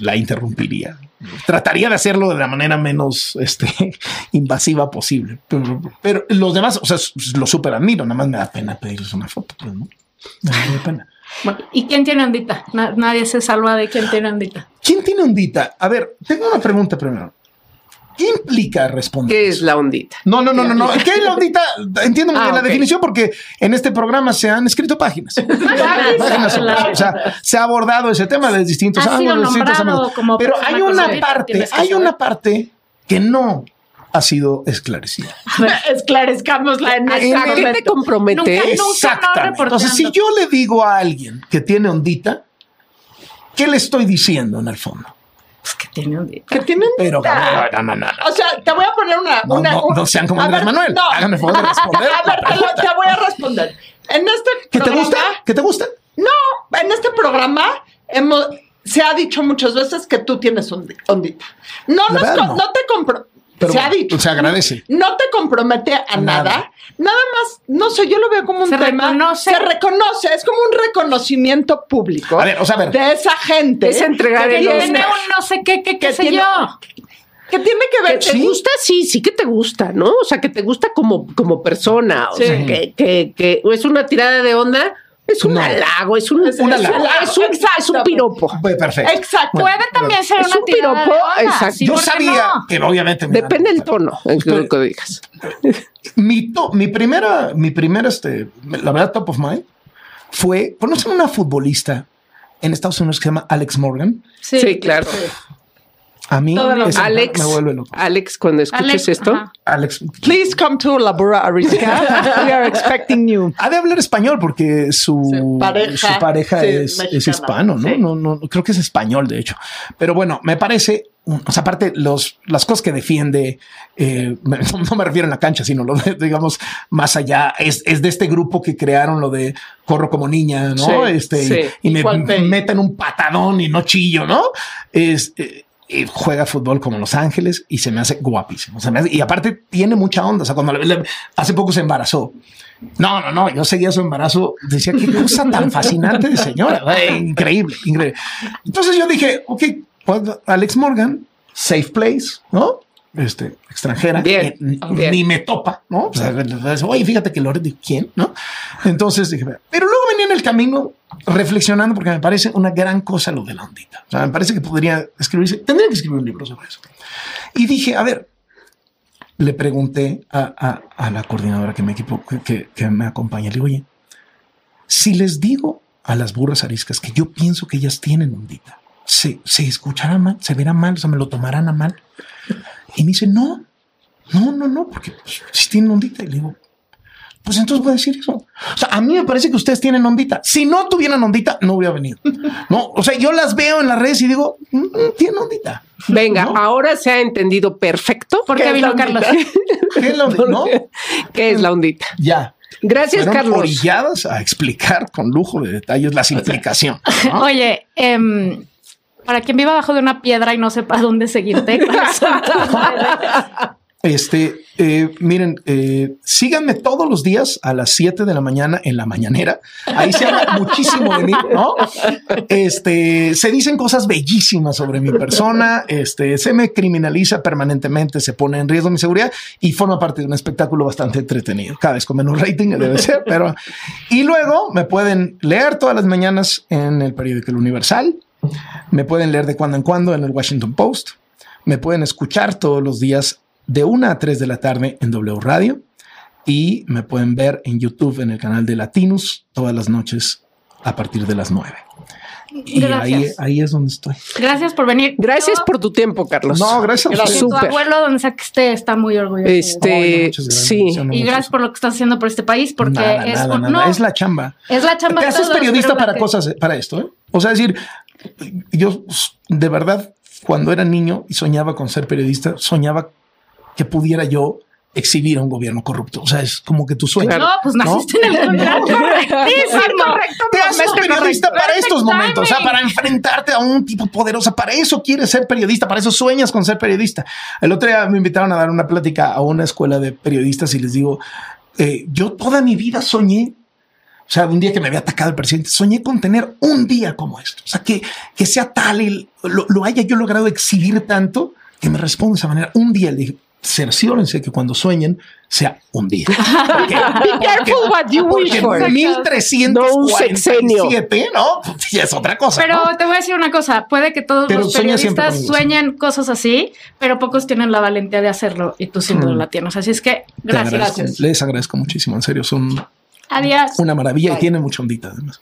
[SPEAKER 6] la interrumpiría. Trataría de hacerlo de la manera menos este, invasiva posible. Pero, pero los demás, o sea, lo súper admiro, nada más me da pena pedirles una foto, pues, ¿no? Me da pena.
[SPEAKER 3] ¿Y quién tiene ondita? Na- nadie se salva de quién tiene ondita.
[SPEAKER 6] ¿Quién tiene ondita? A ver, tengo una pregunta primero. ¿Qué implica responder?
[SPEAKER 2] ¿Qué es la ondita?
[SPEAKER 6] No, no, no, no, no. ¿Qué es la ondita? Entiendo muy
[SPEAKER 2] Ah,
[SPEAKER 6] bien la
[SPEAKER 2] ok.
[SPEAKER 6] definición porque en este programa se han escrito páginas. Páginas sobre o sea, se ha abordado ese tema de distintos
[SPEAKER 3] Ha sido
[SPEAKER 6] ángulos, distintos
[SPEAKER 3] como
[SPEAKER 6] Pero hay una parte, hay una parte que no ha sido esclarecida.
[SPEAKER 1] Esclarezcámosla en
[SPEAKER 2] ¿A
[SPEAKER 1] este
[SPEAKER 2] qué te
[SPEAKER 1] momento.
[SPEAKER 2] comprometes?
[SPEAKER 3] Nunca.
[SPEAKER 6] Entonces, si yo le digo a alguien que tiene ondita, ¿qué le estoy diciendo en el fondo?
[SPEAKER 3] Pues que tiene ondita.
[SPEAKER 1] Que tienen.
[SPEAKER 6] Pero, no, no, no, no.
[SPEAKER 1] O sea, te voy a poner una.
[SPEAKER 6] No,
[SPEAKER 1] una
[SPEAKER 6] no,
[SPEAKER 1] un-
[SPEAKER 6] no sean como Andrés Manuel.
[SPEAKER 1] no.
[SPEAKER 6] Háganme favor de responder
[SPEAKER 1] A ver, te, lo-
[SPEAKER 6] pregunta.
[SPEAKER 1] te voy a responder. En este
[SPEAKER 6] ¿Qué te gusta? ¿Qué te gusta?
[SPEAKER 1] No, en este programa hemos, se ha dicho muchas veces que tú tienes ondi- ondita. No, nos
[SPEAKER 6] no.
[SPEAKER 1] no. te compro.
[SPEAKER 6] Pero
[SPEAKER 1] se ha dicho.
[SPEAKER 6] Se agradece.
[SPEAKER 1] No te compromete a
[SPEAKER 6] Nada.
[SPEAKER 1] nada. nada. más, no sé, yo lo veo como un
[SPEAKER 3] Se
[SPEAKER 1] tema.
[SPEAKER 3] reconoce.
[SPEAKER 1] Se reconoce, es como un reconocimiento público
[SPEAKER 6] A ver, o sea, a ver.
[SPEAKER 1] de esa gente.
[SPEAKER 2] Es entregar
[SPEAKER 1] que tiene,
[SPEAKER 3] tiene un no sé qué, qué, qué
[SPEAKER 1] que
[SPEAKER 3] sé
[SPEAKER 1] tiene-
[SPEAKER 3] yo.
[SPEAKER 1] que tiene que
[SPEAKER 2] ¿Que
[SPEAKER 1] ver
[SPEAKER 2] te gusta? Sí, sí que te gusta, ¿no? O sea, que te gusta como, como persona. O
[SPEAKER 1] Sí.
[SPEAKER 2] sea, que, que, que es una tirada de onda, es un
[SPEAKER 6] No.
[SPEAKER 2] halago, es un,
[SPEAKER 1] Es
[SPEAKER 2] un
[SPEAKER 1] un
[SPEAKER 2] halago, es un, es un piropo.
[SPEAKER 6] Pues, Perfecto.
[SPEAKER 1] Exacto.
[SPEAKER 3] Puede también ser
[SPEAKER 2] Es
[SPEAKER 3] una
[SPEAKER 2] un piropo, exacto.
[SPEAKER 3] sí,
[SPEAKER 6] Yo
[SPEAKER 3] ¿por qué
[SPEAKER 6] sabía
[SPEAKER 3] no?
[SPEAKER 6] que obviamente me
[SPEAKER 2] Depende del tono en que, digas.
[SPEAKER 6] Mi, to- mi primera, mi primera, este, la verdad, top of mind fue conocer una futbolista en Estados Unidos que se llama Alex Morgan.
[SPEAKER 2] Sí, claro.
[SPEAKER 6] A mí
[SPEAKER 2] Alex,
[SPEAKER 6] me vuelve loco.
[SPEAKER 2] Alex, cuando escuches
[SPEAKER 3] Alex,
[SPEAKER 2] esto,
[SPEAKER 3] ajá.
[SPEAKER 6] Alex
[SPEAKER 1] Please come to Labura Ariska. We are expecting you.
[SPEAKER 6] ha de hablar español porque su
[SPEAKER 1] Su pareja,
[SPEAKER 6] su pareja
[SPEAKER 1] sí,
[SPEAKER 6] es, es hispano, ¿no?
[SPEAKER 1] sí.
[SPEAKER 6] ¿no? No, creo que es español, de hecho. Pero bueno, me parece, o sea, aparte los, las cosas que defiende, eh, no, me refiero en la cancha, sino lo de, digamos, más allá, es, es de este grupo que crearon lo de corro como niña, ¿no?
[SPEAKER 2] Sí,
[SPEAKER 6] este,
[SPEAKER 2] sí.
[SPEAKER 6] y me meten un patadón y no chillo, ¿no? Es, eh, eh, juega fútbol como Los Ángeles y se me hace guapísimo. Y aparte tiene mucha onda. O sea, cuando hace poco se embarazó. No, no, no. Yo seguía su embarazo. Decía qué cosa tan fascinante de señora. Increíble, increíble. Entonces yo dije, ok, pues, Alex Morgan, safe place, ¿no? Este, extranjera,
[SPEAKER 2] Bien,
[SPEAKER 6] eh,
[SPEAKER 2] bien.
[SPEAKER 6] ni me topa, ¿no? O sea, oye, fíjate que Loret, ¿quién? ¿No? Entonces dije, pero luego venía en el camino reflexionando porque me parece una gran cosa lo de la ondita. O sea, me parece que podría escribirse, tendría que escribir un libro sobre eso. Y dije, a ver, le pregunté a, a- a la coordinadora que me equipo, que, que- que me acompaña, le digo, oye, si les digo a las burras ariscas que yo pienso que ellas tienen ondita, se, se escuchará mal, se verá mal, o sea, me lo tomarán a mal. Y me dice, no, no, no, no, porque pues, si tienen ondita. Y le digo, pues entonces voy a decir eso. O sea, a mí me parece que ustedes tienen ondita. Si no tuvieran ondita, no hubiera venido. No, o sea, yo las veo en las redes y digo, "Mm, mm, tienen ondita.
[SPEAKER 2] venga,
[SPEAKER 6] ¿No?
[SPEAKER 2] ahora se ha entendido perfecto
[SPEAKER 3] ¿Por
[SPEAKER 1] ¿Qué
[SPEAKER 3] vino Carlos?
[SPEAKER 6] ¿Qué es la ondita? ¿No?
[SPEAKER 2] qué es la ondita.
[SPEAKER 6] Ya.
[SPEAKER 2] Gracias,
[SPEAKER 6] Fueron
[SPEAKER 2] Carlos.
[SPEAKER 6] orilladas a explicar con lujo de detalles las implicaciones. ¿no?
[SPEAKER 3] Oye, em, para quien viva abajo de una piedra y no sepa dónde seguirte.
[SPEAKER 6] Este, eh, miren, eh, síganme todos los días a las 7 de la mañana en la mañanera. Ahí se habla muchísimo de mí, ¿no? Este, se dicen cosas bellísimas sobre mi persona. Este, se me criminaliza permanentemente, se pone en riesgo mi seguridad y forma parte de un espectáculo bastante entretenido. Cada vez con menos rating debe ser, pero y luego me pueden leer todas las mañanas en el periódico El Universal. Me pueden leer de cuando en cuando en el Washington Post. Me pueden escuchar todos los días de 1 a 3 de la tarde en W Radio y me pueden ver en YouTube en el canal de Latinus todas las noches a partir de las 9. Y ahí,
[SPEAKER 3] Gracias.
[SPEAKER 6] ahí es donde estoy.
[SPEAKER 3] Gracias por venir.
[SPEAKER 2] Gracias
[SPEAKER 3] Yo-
[SPEAKER 2] por tu tiempo, Carlos.
[SPEAKER 6] No, gracias ustedes.
[SPEAKER 3] tu
[SPEAKER 2] Súper.
[SPEAKER 3] abuelo, donde sea que esté, está muy orgulloso.
[SPEAKER 2] Este,
[SPEAKER 6] gracias,
[SPEAKER 2] sí.
[SPEAKER 3] y gracias por lo que estás haciendo por este país, porque
[SPEAKER 6] Nada,
[SPEAKER 3] es,
[SPEAKER 6] nada,
[SPEAKER 3] un-
[SPEAKER 6] nada.
[SPEAKER 3] no,
[SPEAKER 6] es la chamba.
[SPEAKER 3] es la chamba
[SPEAKER 6] Te haces periodista para cosas, para esto. ¿eh? O sea, decir, yo de verdad, cuando era niño y soñaba con ser periodista, soñaba que pudiera yo exhibir a un gobierno corrupto. O sea, es como que tu sueño.
[SPEAKER 3] No, pues naciste en el lugar correctísimo.
[SPEAKER 6] Te haces periodista para
[SPEAKER 3] Perfect
[SPEAKER 6] estos momentos, o sea, para enfrentarte a un tipo poderoso. Para eso quieres ser periodista, para eso sueñas con ser periodista. El otro día me invitaron a dar una plática a una escuela de periodistas y les digo, eh, yo toda mi vida soñé. O sea, un día que me había atacado el presidente, soñé con tener un día como esto. O sea, que, que sea tal, el, lo, lo haya yo logrado exhibir tanto que me responde de esa manera. Un día le dije, cerciórense que cuando sueñen sea un día. Porque-
[SPEAKER 2] Be careful what you wish for.
[SPEAKER 6] 1347, ¿no? Pues ya es otra cosa.
[SPEAKER 3] Pero
[SPEAKER 6] ¿no?
[SPEAKER 3] te voy a decir una cosa, puede que todos
[SPEAKER 6] Pero
[SPEAKER 3] los periodistas
[SPEAKER 6] sí.
[SPEAKER 3] sueñen cosas así, pero pocos tienen la valentía de hacerlo y tú sin duda la tienes. Así es que gracias.
[SPEAKER 6] les agradezco muchísimo, en serio, son
[SPEAKER 3] Adiós.
[SPEAKER 6] una maravilla y tienen mucha ondita además.